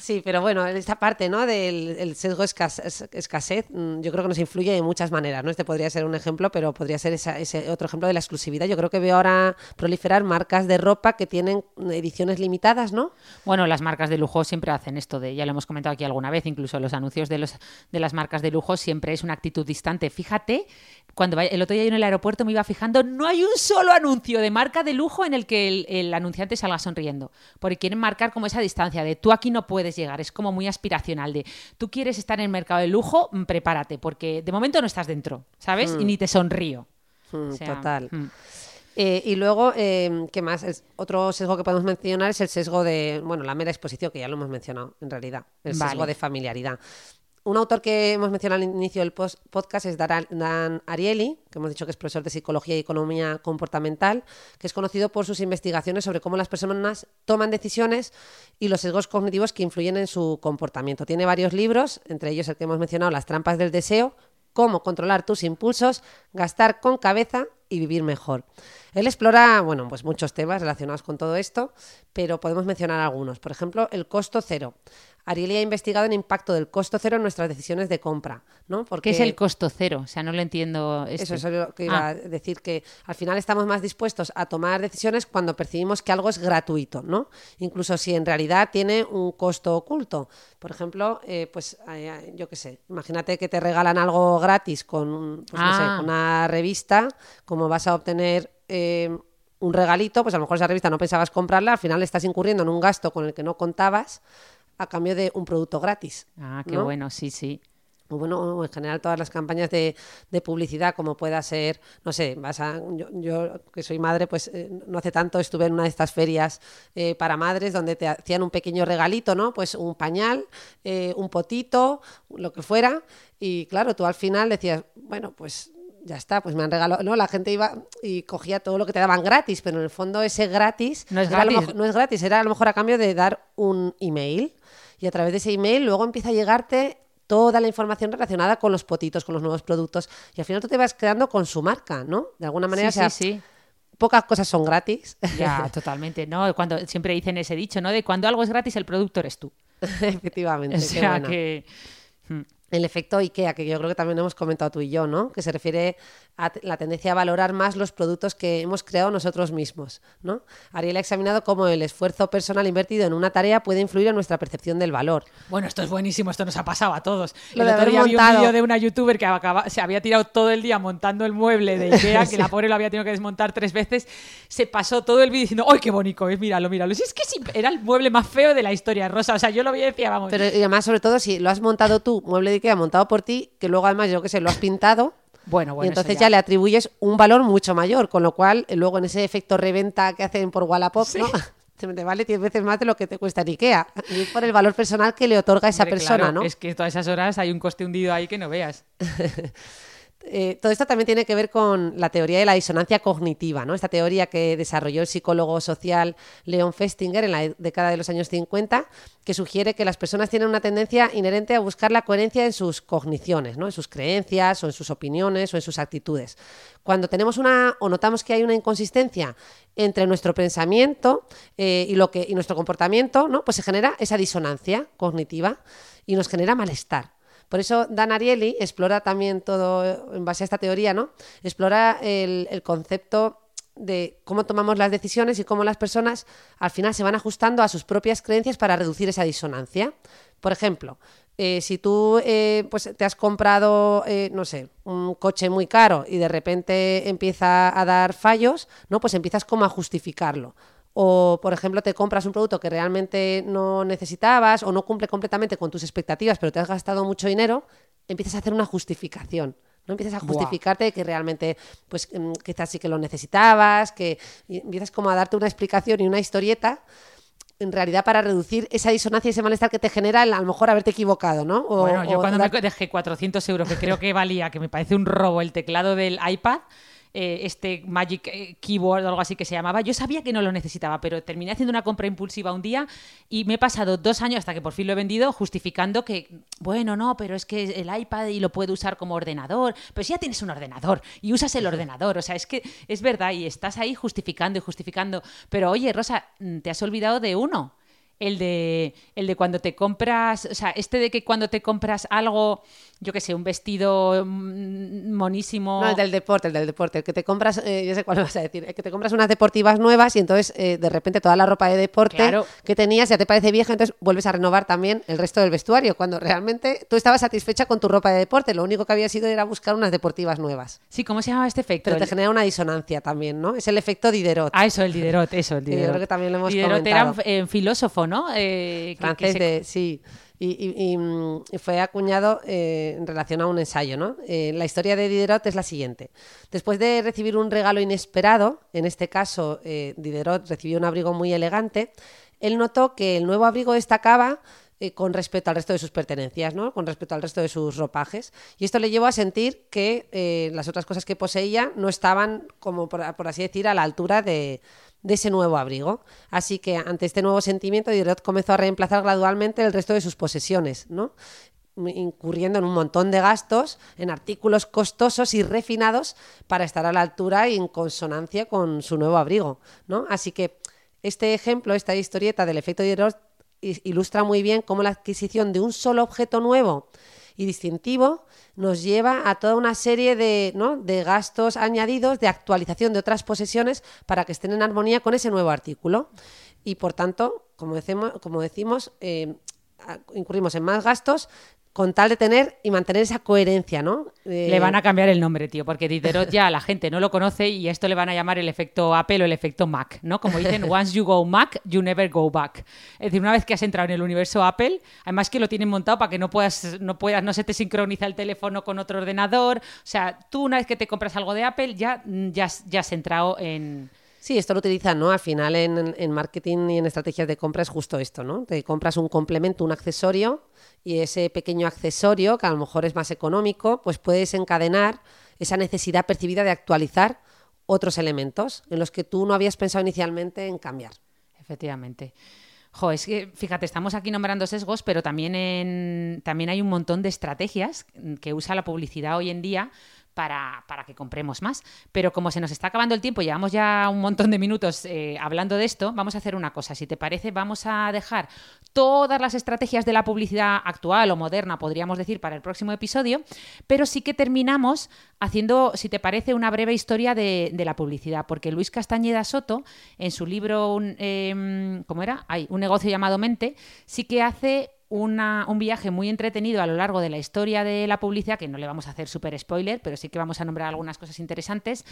Sí, pero bueno, esta parte, ¿no? Del el sesgo escas- es- escasez, mm, yo creo que nos influye de muchas maneras, ¿no? Este podría ser un ejemplo, pero podría ser esa- ese otro ejemplo de la exclusividad. Yo creo que veo ahora proliferar marcas de ropa que tienen ediciones limitadas, ¿no? Bueno, las marcas de lujo siempre hacen esto de, ya lo hemos comentado aquí alguna vez, incluso los anuncios de, los, de las marcas de lujo siempre es una actitud distante. Fíjate, cuando el otro día yo en el aeropuerto me iba fijando, no hay un solo anuncio de marca de lujo en el que el, el anunciante salga sonriendo, porque quieren marcar como esa distancia de tú aquí no puedes llegar, es como muy aspiracional de tú quieres estar en el mercado del lujo, mm, prepárate, porque de momento no estás dentro, ¿sabes? Y ni te sonrío. Mm, O sea, Total. mm. Eh, y luego, eh, ¿qué más? El- otro sesgo que podemos mencionar es el sesgo de, bueno, la mera exposición, que ya lo hemos mencionado en realidad, el Vale. sesgo de familiaridad. Un autor que hemos mencionado al inicio del podcast es Dan Ariely, que hemos dicho que es profesor de Psicología y Economía Comportamental, que es conocido por sus investigaciones sobre cómo las personas toman decisiones y los sesgos cognitivos que influyen en su comportamiento. Tiene varios libros, entre ellos el que hemos mencionado, Las trampas del deseo, cómo controlar tus impulsos, gastar con cabeza y vivir mejor. Él explora, bueno, pues muchos temas relacionados con todo esto, pero podemos mencionar algunos. Por ejemplo, el costo cero. Ariely ha investigado el impacto del costo cero en nuestras decisiones de compra, ¿no? Porque ¿Qué es el costo cero? O sea, no lo entiendo. eso es lo que iba Ah. a decir, que al final estamos más dispuestos a tomar decisiones cuando percibimos que algo es gratuito, ¿no? Incluso si en realidad tiene un costo oculto. Por ejemplo, eh, pues eh, yo qué sé, imagínate que te regalan algo gratis con, pues, no sé, Ah. una revista, como vas a obtener eh, un regalito, pues a lo mejor esa revista no pensabas comprarla, al final estás incurriendo en un gasto con el que no contabas a cambio de un producto gratis. Ah, qué ¿no? bueno, sí, sí. O bueno, o en general todas las campañas de, de publicidad, como pueda ser, no sé, vas a, yo, yo, que soy madre, pues eh, no hace tanto estuve en una de estas ferias eh, para madres donde te hacían un pequeño regalito, ¿no? Pues un pañal, eh, un potito, lo que fuera, y claro, tú al final decías, bueno, pues ya está, pues me han regalado, no, la gente iba y cogía todo lo que te daban gratis, pero en el fondo ese gratis No es gratis. mejor- no es gratis, era a lo mejor a cambio de dar un email y a través de ese email luego empieza a llegarte toda la información relacionada con los potitos, con los nuevos productos y al final tú te vas quedando con su marca, ¿no? De alguna manera, sí, o sea, sí, sí. pocas cosas son gratis, Ya, totalmente. No, cuando siempre dicen ese dicho, ¿no? De cuando algo es gratis, el producto eres tú. efectivamente. O qué sea buena. que. El efecto IKEA, que yo creo que también hemos comentado tú y yo, ¿no? Que se refiere a la tendencia a valorar más los productos que hemos creado nosotros mismos, ¿no? Ariel ha examinado cómo el esfuerzo personal invertido en una tarea puede influir en nuestra percepción del valor. Bueno, esto es buenísimo, esto nos ha pasado a todos. Lo el de otro día vi un vídeo de una youtuber que acaba- se había tirado todo el día montando el mueble de Ikea, que la pobre lo había tenido que desmontar tres veces. Se pasó todo el vídeo diciendo, ¡ay, qué bonito es! Míralo, míralo. Si es que sí, era el mueble más feo de la historia, Rosa. O sea, yo lo veía y decía, vamos. Pero y además, sobre todo, si lo has montado tú, mueble de IKEA montado por ti, que luego además, yo qué sé, lo has pintado, bueno, bueno. y entonces ya. le atribuyes un valor mucho mayor, con lo cual eh, luego en ese efecto reventa que hacen por Wallapop, ¿no? Te vale 10 veces más de lo que te cuesta en IKEA, y por el valor personal que le otorga esa Hombre, persona, claro, ¿no? Es que todas esas horas hay un coste hundido ahí que no veas. eh, todo esto también tiene que ver con la teoría de la disonancia cognitiva, ¿no? Esta teoría que desarrolló el psicólogo social Leon Festinger en la década de los años 50, que sugiere que las personas tienen una tendencia inherente a buscar la coherencia en sus cogniciones, ¿no? En sus creencias o en sus opiniones o en sus actitudes. Cuando tenemos una o notamos que hay una inconsistencia entre nuestro pensamiento eh, y, lo que, y nuestro comportamiento, ¿no? Pues se genera esa disonancia cognitiva y nos genera malestar. Por eso Dan Ariely explora también todo, en base a esta teoría, ¿no? Explora el, concepto de cómo tomamos las decisiones y cómo las personas al final se van ajustando a sus propias creencias para reducir esa disonancia. Por ejemplo, eh, si tú eh, pues te has comprado, eh, no sé, un coche muy caro y de repente empieza a dar fallos, ¿no? Pues empiezas como a justificarlo o por ejemplo te compras un producto que realmente no necesitabas o no cumple completamente con tus expectativas, pero te has gastado mucho dinero, empiezas a hacer una justificación. No empiezas a justificarte de que realmente, pues mm, quizás sí que lo necesitabas, que empiezas como a darte una explicación y una historieta en realidad para reducir esa disonancia y ese malestar que te genera el, a lo mejor haberte equivocado, ¿no? bueno, yo cuando me dejé 400 euros, que creo que valía, que me parece un robo el teclado del iPad, eh, este Magic eh, Keyboard o algo así que se llamaba. Yo sabía que no lo necesitaba, pero terminé haciendo una compra impulsiva un día y me he pasado dos años hasta que por fin lo he vendido justificando que, bueno, no, pero es que el iPad y lo puedo usar como ordenador. Pero si ya tienes un ordenador y usas el ordenador, o sea, es que es verdad y estás ahí justificando y justificando. Pero oye, Rosa, te has olvidado de uno el de, el de cuando te compras, o sea, este de que cuando te compras algo, yo qué sé, un vestido mm, monísimo. No, el del deporte, el del deporte, el que te compras, eh, yo sé cuál vas a decir, el que te compras unas deportivas nuevas y entonces eh, de repente toda la ropa de deporte que tenías ya te parece vieja, entonces vuelves a renovar también el resto del vestuario, cuando realmente tú estabas satisfecha con tu ropa de deporte, lo único que había sido era buscar unas deportivas nuevas. Sí, ¿cómo se llama este efecto? Pero te genera una disonancia también, ¿no? Es el efecto Diderot. Ah, eso, el Diderot, eso, el Diderot. yo creo que también lo hemos Diderot era un eh, filósofo, ¿no? Eh, Francés, sí. Y, fue acuñado eh, en relación a un ensayo. ¿no? Eh, la historia de Diderot es la siguiente. Después de recibir un regalo inesperado, en este caso Diderot recibió un abrigo muy elegante, él notó que el nuevo abrigo destacaba con respecto al resto de sus pertenencias, ¿no? con respecto al resto de sus ropajes. Y esto le llevó a sentir que las otras cosas que poseía no estaban, como por así decir, a la altura de, de ese nuevo abrigo. Así que ante este nuevo sentimiento, Diderot comenzó a reemplazar gradualmente el resto de sus posesiones, ¿no? incurriendo en un montón de gastos, en artículos costosos y refinados para estar a la altura y en consonancia con su nuevo abrigo. ¿no? Así que este ejemplo, esta historieta del efecto Diderot ilustra muy bien cómo la adquisición de un solo objeto nuevo y distintivo nos lleva a toda una serie de, ¿no? de gastos añadidos, de actualización de otras posesiones para que estén en armonía con ese nuevo artículo. Y por tanto, como decimos, como decimos eh, incurrimos en más gastos con tal de tener y mantener esa coherencia, ¿no? Le van a cambiar el nombre, tío, porque Diderot ya la gente no lo conoce y esto le van a llamar el efecto Apple o el efecto Mac, ¿no? Como dicen, once you go Mac, you never go back. Es decir, una vez que has entrado en el universo Apple, además que lo tienen montado para que no puedas, no puedas, no se te sincroniza el teléfono con otro ordenador. O sea, tú una vez que te compras algo de Apple, ya, ya, ya has entrado en Sí, esto lo utilizan, ¿no? Al final en, en, marketing y en estrategias de compra es justo esto, ¿no? Te compras un complemento, un accesorio y ese pequeño accesorio, que a lo mejor es más económico, pues puedes encadenar esa necesidad percibida de actualizar otros elementos en los que tú no habías pensado inicialmente en cambiar. Efectivamente. Jo, es que, fíjate, estamos aquí nombrando sesgos, pero también, en, también hay un montón de estrategias que usa la publicidad hoy en día para, para, que compremos más. Pero como se nos está acabando el tiempo, llevamos ya un montón de minutos eh, hablando de esto, vamos a hacer una cosa. Si te parece, vamos a dejar todas las estrategias de la publicidad actual o moderna, podríamos decir, para el próximo episodio, pero sí que terminamos haciendo, si te parece, una breve historia de, la publicidad, porque Luis Castañeda Soto, en su libro, em, ¿cómo era? Hay un negocio llamado Mente, sí que hace un viaje muy entretenido a lo largo de la historia de la publicidad, que no le vamos a hacer súper spoiler, pero sí que vamos a nombrar algunas cosas interesantes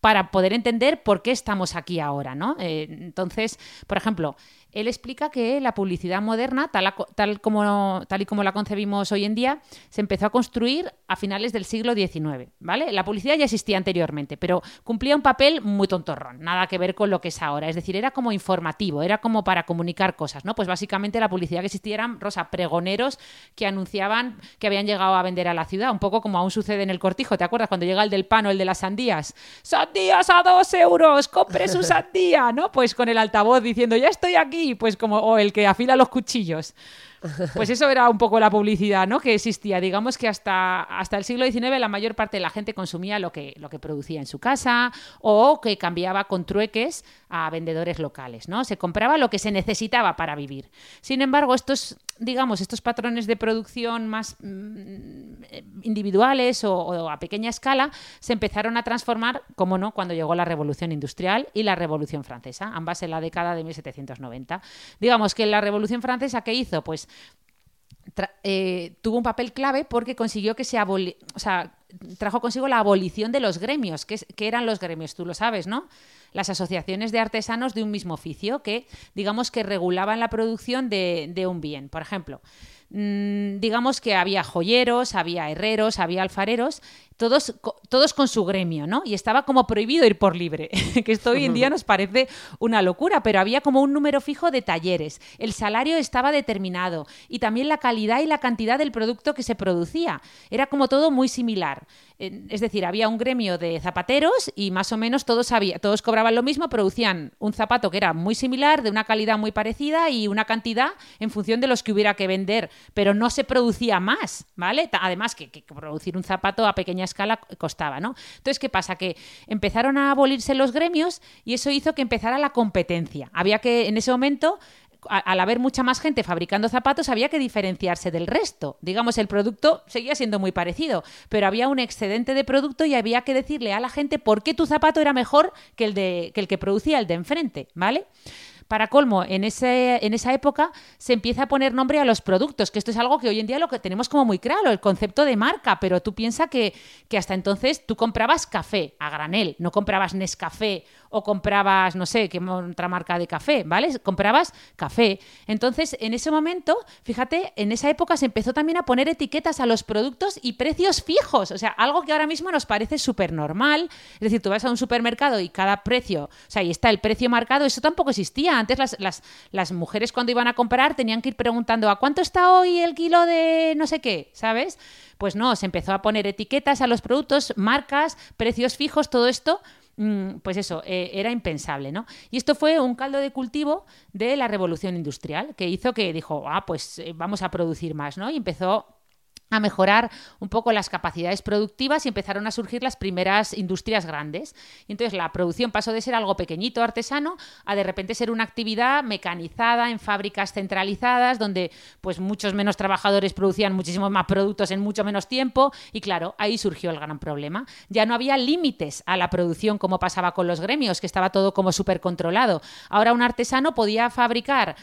para poder entender por qué estamos aquí ahora, ¿no? Eh, entonces, por ejemplo, él explica que la publicidad moderna, tal, tal, como, tal y como la concebimos hoy en día, se empezó a construir a finales del siglo XIX, ¿vale? La publicidad ya existía anteriormente, pero cumplía un papel muy tontorrón, nada que ver con lo que es ahora, es decir, era como informativo, era como para comunicar cosas, ¿no? Pues básicamente la publicidad que existía eran, Rosa, pregoneros que anunciaban que habían llegado a vender a la ciudad, un poco como aún sucede en el cortijo, ¿te acuerdas? Cuando llega el del pan o el de las sandías, ¡sandías a dos euros! ¡Compre su sandía! ¿No? Pues con el altavoz diciendo, ya estoy aquí, pues como, o el que afila los cuchillos. Pues eso era un poco la publicidad ¿no? que existía. Digamos que hasta, hasta el siglo XIX la mayor parte de la gente consumía lo que, lo que producía en su casa o que cambiaba con trueques a vendedores locales. ¿no? Se compraba lo que se necesitaba para vivir. Sin embargo, estos, digamos, estos patrones de producción más mm, individuales o, a pequeña escala se empezaron a transformar, como no, cuando llegó la Revolución Industrial y la Revolución Francesa, ambas en la década de 1790. Digamos que la Revolución Francesa, ¿qué hizo? Pues eh, tuvo un papel clave porque consiguió que se aboli o sea, trajo consigo la abolición de los gremios. que eran los gremios? Tú lo sabes, ¿no? Las asociaciones de artesanos de un mismo oficio que, digamos, que regulaban la producción de un bien. Por ejemplo, Mm, digamos que había joyeros, había herreros, había alfareros, todos, todos con su gremio, ¿no? Y estaba como prohibido ir por libre, que esto hoy en día nos parece una locura, pero había como un número fijo de talleres, el salario estaba determinado y también la calidad y la cantidad del producto que se producía. Era como todo muy similar. Es decir, había un gremio de zapateros y más o menos todos, todos cobraban lo mismo, producían un zapato que era muy similar, de una calidad muy parecida y una cantidad en función de los que hubiera que vender, pero no se producía más, ¿vale? Además que, que producir un zapato a pequeña escala costaba, ¿no? Entonces, ¿qué pasa? Que empezaron a abolirse los gremios y eso hizo que empezara la competencia. Había que, en ese momento, al haber mucha más gente fabricando zapatos, había que diferenciarse del resto. Digamos, el producto seguía siendo muy parecido, pero había un excedente de producto y había que decirle a la gente por qué tu zapato era mejor que el, de, que, el que producía el de enfrente, ¿vale? Para colmo, en, ese, en esa época se empieza a poner nombre a los productos, que esto es algo que hoy en día lo que tenemos como muy claro, el concepto de marca, pero tú piensas que, que hasta entonces tú comprabas café a granel, no comprabas Nescafé o comprabas, no sé, qué otra marca de café, ¿vale? Comprabas café. Entonces, en ese momento, fíjate, en esa época se empezó también a poner etiquetas a los productos y precios fijos, o sea, algo que ahora mismo nos parece súper normal. Es decir, tú vas a un supermercado y cada precio, o sea, ahí está el precio marcado, eso tampoco existía. Antes las, las, mujeres cuando iban a comprar tenían que ir preguntando, ¿a cuánto está hoy el kilo de no sé qué? ¿Sabes? Pues no, se empezó a poner etiquetas a los productos, marcas, precios fijos, todo esto Mm, pues eso, eh, era impensable, ¿no? Y esto fue un caldo de cultivo de la revolución industrial, que hizo que dijo, ah, pues eh, vamos a producir más, ¿no? Y empezó a mejorar un poco las capacidades productivas y empezaron a surgir las primeras industrias grandes. Y entonces la producción pasó de ser algo pequeñito, artesano, a de repente ser una actividad mecanizada en fábricas centralizadas, donde pues muchos menos trabajadores producían muchísimos más productos en mucho menos tiempo. Y claro, ahí surgió el gran problema. Ya no había límites a la producción como pasaba con los gremios, que estaba todo como súper controlado. Ahora un artesano podía fabricar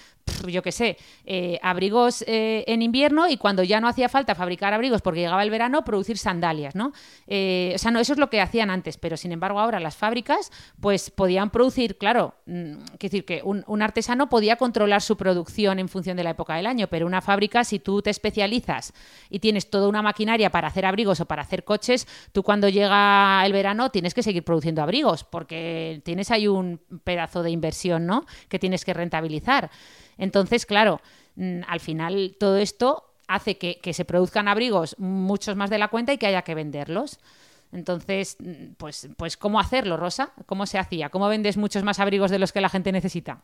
yo qué sé, eh, abrigos eh, en invierno y cuando ya no hacía falta fabricar abrigos porque llegaba el verano, producir sandalias, ¿no? Eh, o sea, no, eso es lo que hacían antes, pero sin embargo ahora las fábricas pues podían producir, claro, mm, decir que un, artesano podía controlar su producción en función de la época del año, pero una fábrica, si tú te especializas y tienes toda una maquinaria para hacer abrigos o para hacer coches, tú cuando llega el verano tienes que seguir produciendo abrigos porque tienes ahí un pedazo de inversión, ¿no? Que tienes que rentabilizar. Entonces, claro, mm, al final todo esto hace que, se produzcan abrigos muchos más de la cuenta y que haya que venderlos. Entonces, mm, pues, pues, ¿cómo hacerlo, Rosa? ¿Cómo se hacía? ¿Cómo vendes muchos más abrigos de los que la gente necesita?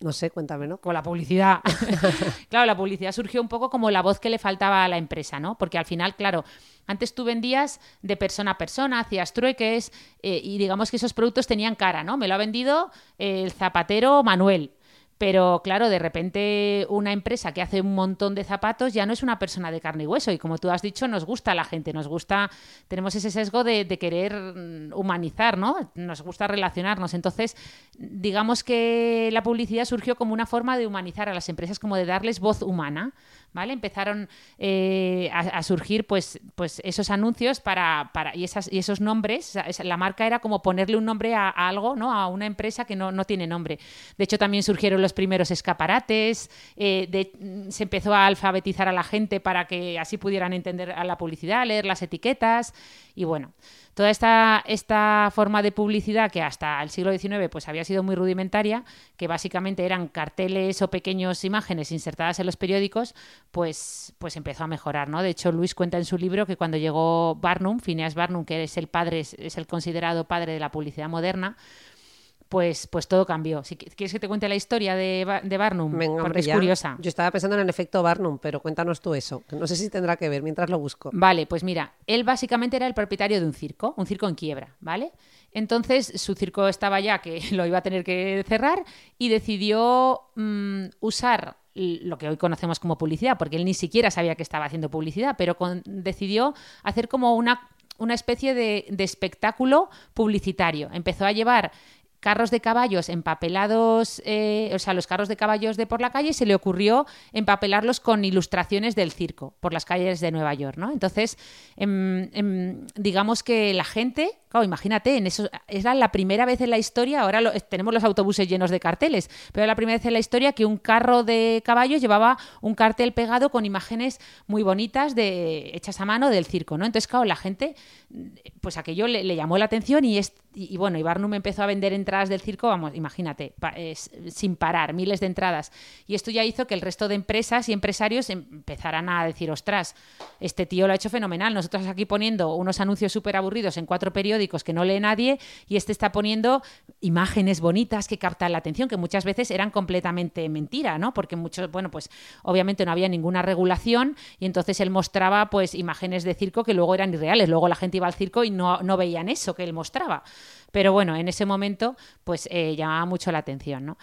No sé, cuéntame, ¿no? Con la publicidad. claro, la publicidad surgió un poco como la voz que le faltaba a la empresa, ¿no? Porque al final, claro, antes tú vendías de persona a persona, hacías trueques eh, y digamos que esos productos tenían cara, ¿no? Me lo ha vendido el zapatero Manuel pero claro, de repente una empresa que hace un montón de zapatos ya no es una persona de carne y hueso. Y como tú has dicho, nos gusta la gente, nos gusta, tenemos ese sesgo de, querer mm, humanizar, ¿no? Nos gusta relacionarnos. Entonces, digamos que la publicidad surgió como una forma de humanizar a las empresas, como de darles voz humana. ¿Vale? Empezaron eh, a, surgir pues, pues esos anuncios para, para y, esas, y esos nombres. La marca era como ponerle un nombre a, algo, ¿no? A una empresa que no, no tiene nombre. De hecho, también surgieron los primeros escaparates, eh, se empezó a alfabetizar a la gente para que así pudieran entender a la publicidad, leer las etiquetas y bueno, toda esta, esta forma de publicidad que hasta el siglo XIX pues había sido muy rudimentaria, que básicamente eran carteles o pequeñas imágenes insertadas en los periódicos, pues, pues empezó a mejorar, ¿no? De hecho, Luis cuenta en su libro que cuando llegó Barnum, Phineas Barnum, que es el padre, es el considerado padre de la publicidad moderna, pues, pues todo cambió. Si quieres que te cuente la historia de, de Barnum, porque es curiosa. Yo estaba pensando en el efecto Barnum, pero cuéntanos tú eso. No sé si tendrá que ver mientras lo busco. Vale, pues mira, él básicamente era el propietario de un circo, un circo en quiebra, ¿vale? Entonces su circo estaba ya que lo iba a tener que cerrar y decidió mm, usar lo que hoy conocemos como publicidad, porque él ni siquiera sabía que estaba haciendo publicidad, pero decidió hacer como una, una especie de, de, espectáculo publicitario. Empezó a llevar carros de caballos empapelados, eh, o sea, los carros de caballos de por la calle, se le ocurrió empapelarlos con ilustraciones del circo por las calles de Nueva York, ¿no? Entonces, em, em, digamos que la gente, claro, imagínate, en eso era la primera vez en la historia, ahora tenemos los autobuses llenos de carteles, pero era la primera vez en la historia que un carro de caballos llevaba un cartel pegado con imágenes muy bonitas de hechas a mano del circo, ¿no? Entonces, claro, la gente, pues aquello le, llamó la atención y, es, y, bueno, y Barnum empezó a vender entradas del circo, vamos, imagínate, sin parar, miles de entradas. Y esto ya hizo que el resto de empresas y empresarios empezaran a decir, ostras, este tío lo ha hecho fenomenal. Nosotros aquí poniendo unos anuncios súper aburridos en cuatro que no lee nadie y este está poniendo imágenes bonitas que captan la atención, que muchas veces eran completamente mentira, ¿no? Porque muchos, bueno, pues obviamente no había ninguna regulación y entonces él mostraba pues imágenes de circo que luego eran irreales. Luego la gente iba al circo y no, no veían eso que él mostraba. Pero bueno, en ese momento, pues eh, llamaba mucho la atención, ¿no?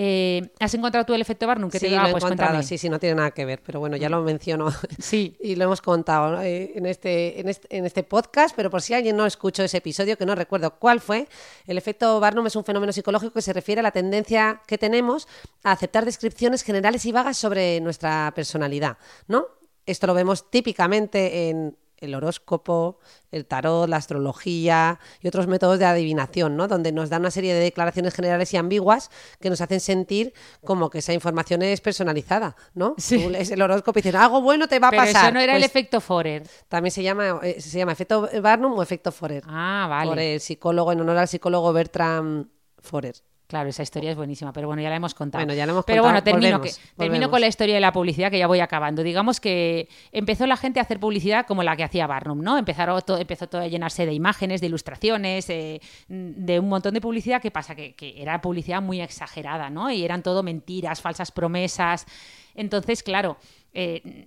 Eh, ¿Has encontrado tú el efecto Barnum? sí, lo he pues encontrado, sí, sí, no tiene nada que ver, pero bueno, ya lo menciono sí. y lo hemos contado eh, en, este, en, este, en este podcast, pero por si alguien no escuchó ese episodio, que no recuerdo cuál fue, el efecto Barnum es un fenómeno psicológico que se refiere a la tendencia que tenemos a aceptar descripciones generales y vagas sobre nuestra personalidad, ¿no? Esto lo vemos típicamente en el horóscopo, el tarot, la astrología y otros métodos de adivinación, ¿no? Donde nos dan una serie de declaraciones generales y ambiguas que nos hacen sentir como que esa información es personalizada, ¿no? Sí. es el horóscopo y dices, algo bueno te va a Pero pasar. Eso no era el pues efecto Forer. También se llama, eh, se llama efecto Barnum o efecto Forer. Ah, vale. Por el psicólogo, en honor al psicólogo Bertram Forer. Claro, esa historia es buenísima, pero bueno, ya la hemos contado. Bueno, ya la hemos pero bueno, termino, termino con la historia de la publicidad, que ya voy acabando. Digamos que empezó la gente a hacer publicidad como la que hacía Barnum, ¿no? Empezaron todo, empezó todo a llenarse de imágenes, de ilustraciones, eh, de un montón de publicidad. ¿Qué pasa? Que, que era publicidad muy exagerada, ¿no? Y eran todo mentiras, falsas promesas. Entonces, claro, eh,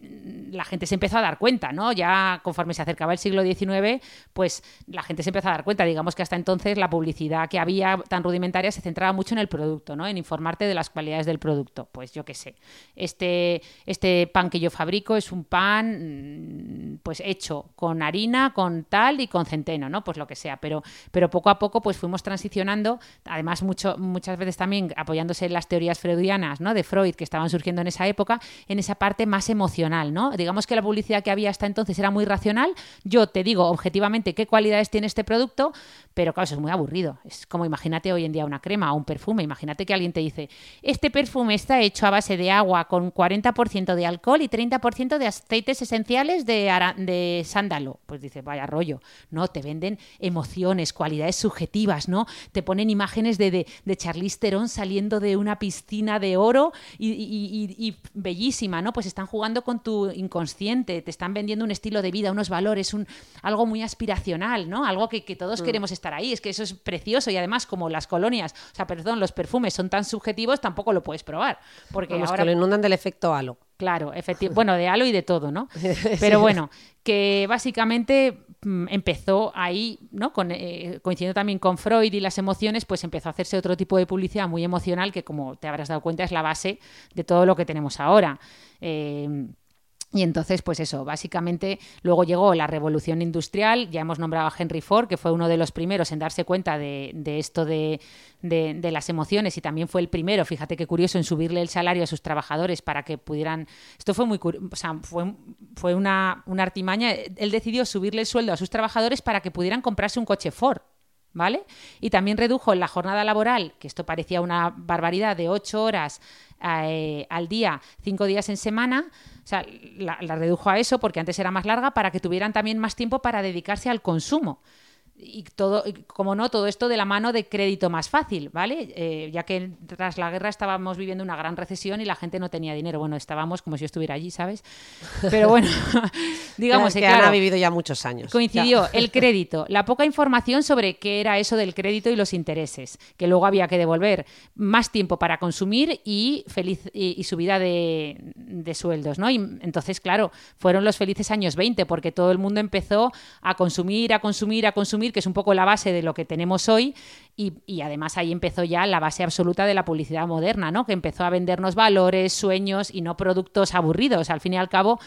la gente se empezó a dar cuenta, ¿no? Ya conforme se acercaba el siglo XIX, pues la gente se empezó a dar cuenta. Digamos que hasta entonces la publicidad que había tan rudimentaria se centraba mucho en el producto, ¿no? En informarte de las cualidades del producto. Pues yo qué sé. Este, este pan que yo fabrico es un pan mm, pues hecho con harina, con tal y con centeno, ¿no? Pues lo que sea. Pero, pero poco a poco pues fuimos transicionando, además mucho, muchas veces también apoyándose en las teorías freudianas, ¿no? De Freud que estaban surgiendo en esa época, en esa parte más emocional, ¿no? Digamos que la publicidad que había hasta entonces era muy racional. Yo te digo objetivamente qué cualidades tiene este producto, pero claro, eso es muy aburrido. Es como imagínate hoy en día una crema o un perfume. Imagínate que alguien te dice, este perfume está hecho a base de agua con 40% de alcohol y 30% de aceites esenciales de, de sándalo. Pues dice, vaya rollo. No, te venden emociones, cualidades subjetivas, ¿no? Te ponen imágenes de, de, de Charlize Theron saliendo de una piscina de oro y, y bellísima, ¿no? Pues está jugando con tu inconsciente, te están vendiendo un estilo de vida, unos valores, un, algo muy aspiracional, ¿no? Algo que, todos mm. queremos estar ahí. Es que eso es precioso y además como las colonias, o sea, perdón, los perfumes son tan subjetivos, tampoco lo puedes probar. Porque ahora... que lo inundan del efecto halo. Claro, efectivamente. Bueno, de halo y de todo, ¿no? Pero bueno, que básicamente mm, empezó ahí, ¿no? Con, eh, coincidiendo también con Freud y las emociones, pues empezó a hacerse otro tipo de publicidad muy emocional que, como te habrás dado cuenta, es la base de todo lo que tenemos ahora. Eh, y entonces, pues eso, básicamente luego llegó la revolución industrial, ya hemos nombrado a Henry Ford, que fue uno de los primeros en darse cuenta de, esto de, las emociones y también fue el primero, fíjate qué curioso, en subirle el salario a sus trabajadores para que pudieran... Esto fue muy o sea, fue, fue una, una artimaña, él decidió subirle el sueldo a sus trabajadores para que pudieran comprarse un coche Ford. ¿vale? Y también redujo la jornada laboral, que esto parecía una barbaridad, de ocho horas eh, al día, cinco días en semana. O sea, la, la redujo a eso porque antes era más larga para que tuvieran también más tiempo para dedicarse al consumo y todo, como no, todo esto de la mano de crédito más fácil, ¿vale? Eh, ya que tras la guerra estábamos viviendo una gran recesión y la gente no tenía dinero. Bueno, estábamos como si yo estuviera allí, ¿sabes? Pero bueno, digamos que ha vivido ya muchos años. Coincidió el crédito, la poca información sobre qué era eso del crédito y los intereses, que luego había que devolver, más tiempo para consumir y, feliz, y, subida de, de, sueldos, ¿no? Y entonces, claro, fueron los felices años 20 porque todo el mundo empezó a consumir, a consumir, a consumir que es un poco la base de lo que tenemos hoy, y, además ahí empezó ya la base absoluta de la publicidad moderna, ¿no? que empezó a vendernos valores, sueños y no productos aburridos. Al fin y al cabo,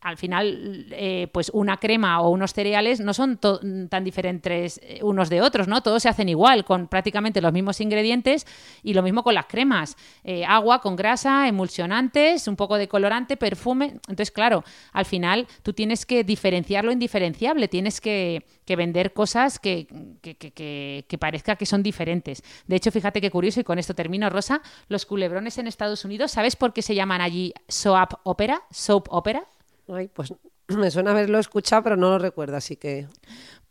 al final, eh, pues una crema o unos cereales no son tan diferentes eh, unos de otros, ¿no? Todos se hacen igual, con prácticamente los mismos ingredientes y lo mismo con las cremas. Eh, agua con grasa, emulsionantes, un poco de colorante, perfume. Entonces, claro, al final tú tienes que diferenciar lo indiferenciable, tienes que, vender cosas que, que, parezca que son diferentes. De hecho, fíjate qué curioso, y con esto termino, Rosa, los culebrones en Estados Unidos, ¿sabes por qué se llaman allí soap opera? Soap opera. Ay, pues me suena haberlo escuchado, pero no lo recuerdo, así que...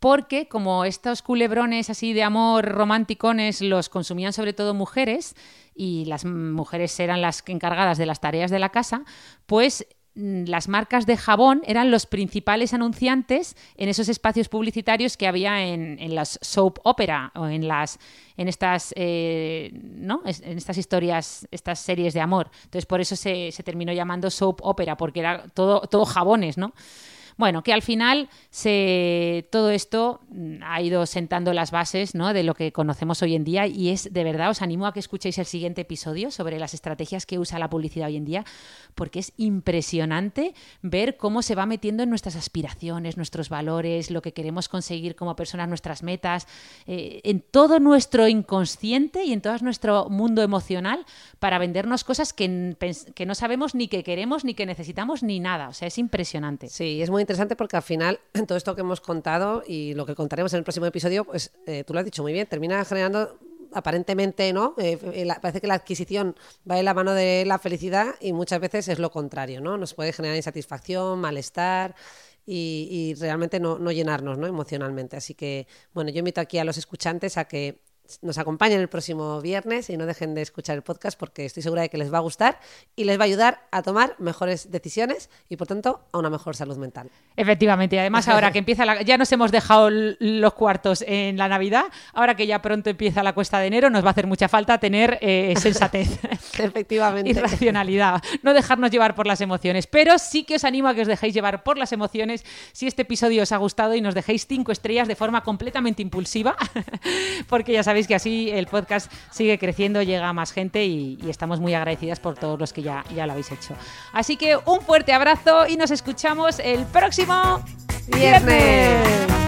Porque como estos culebrones así de amor romanticones los consumían sobre todo mujeres y las mujeres eran las encargadas de las tareas de la casa, pues las marcas de jabón eran los principales anunciantes en esos espacios publicitarios que había en, las soap opera o en las en estas eh, ¿no? en estas historias estas series de amor entonces por eso se, se terminó llamando soap opera porque era todo todo jabones no bueno, que al final se, todo esto mm, ha ido sentando las bases ¿no? de lo que conocemos hoy en día y es de verdad, os animo a que escuchéis el siguiente episodio sobre las estrategias que usa la publicidad hoy en día, porque es impresionante ver cómo se va metiendo en nuestras aspiraciones, nuestros valores, lo que queremos conseguir como personas, nuestras metas, eh, en todo nuestro inconsciente y en todo nuestro mundo emocional para vendernos cosas que, que no sabemos ni que queremos, ni que necesitamos, ni nada. O sea, es impresionante. Sí, es muy interesante porque al final todo esto que hemos contado y lo que contaremos en el próximo episodio, pues eh, tú lo has dicho muy bien, termina generando aparentemente, ¿no? Eh, eh, parece que la adquisición va en la mano de la felicidad y muchas veces es lo contrario, ¿no? Nos puede generar insatisfacción, malestar. Y, realmente no, no llenarnos ¿no? emocionalmente. Así que, bueno, yo invito aquí a los escuchantes a que nos acompañen el próximo viernes y no dejen de escuchar el podcast porque estoy segura de que les va a gustar y les va a ayudar a tomar mejores decisiones y por tanto a una mejor salud mental. Efectivamente, y además ahora que empieza la, ya nos hemos dejado los cuartos en la Navidad, ahora que ya pronto empieza la cuesta de enero nos va a hacer mucha falta tener eh, sensatez. Efectivamente. y racionalidad, no dejarnos llevar por las emociones, pero sí que os animo a que os dejéis llevar por las emociones si este episodio os ha gustado y nos dejéis cinco estrellas de forma completamente impulsiva, porque ya sabéis que así el podcast sigue creciendo, llega a más gente y, estamos muy agradecidas por todos los que ya, ya lo habéis hecho. Así que un fuerte abrazo y nos escuchamos el próximo viernes.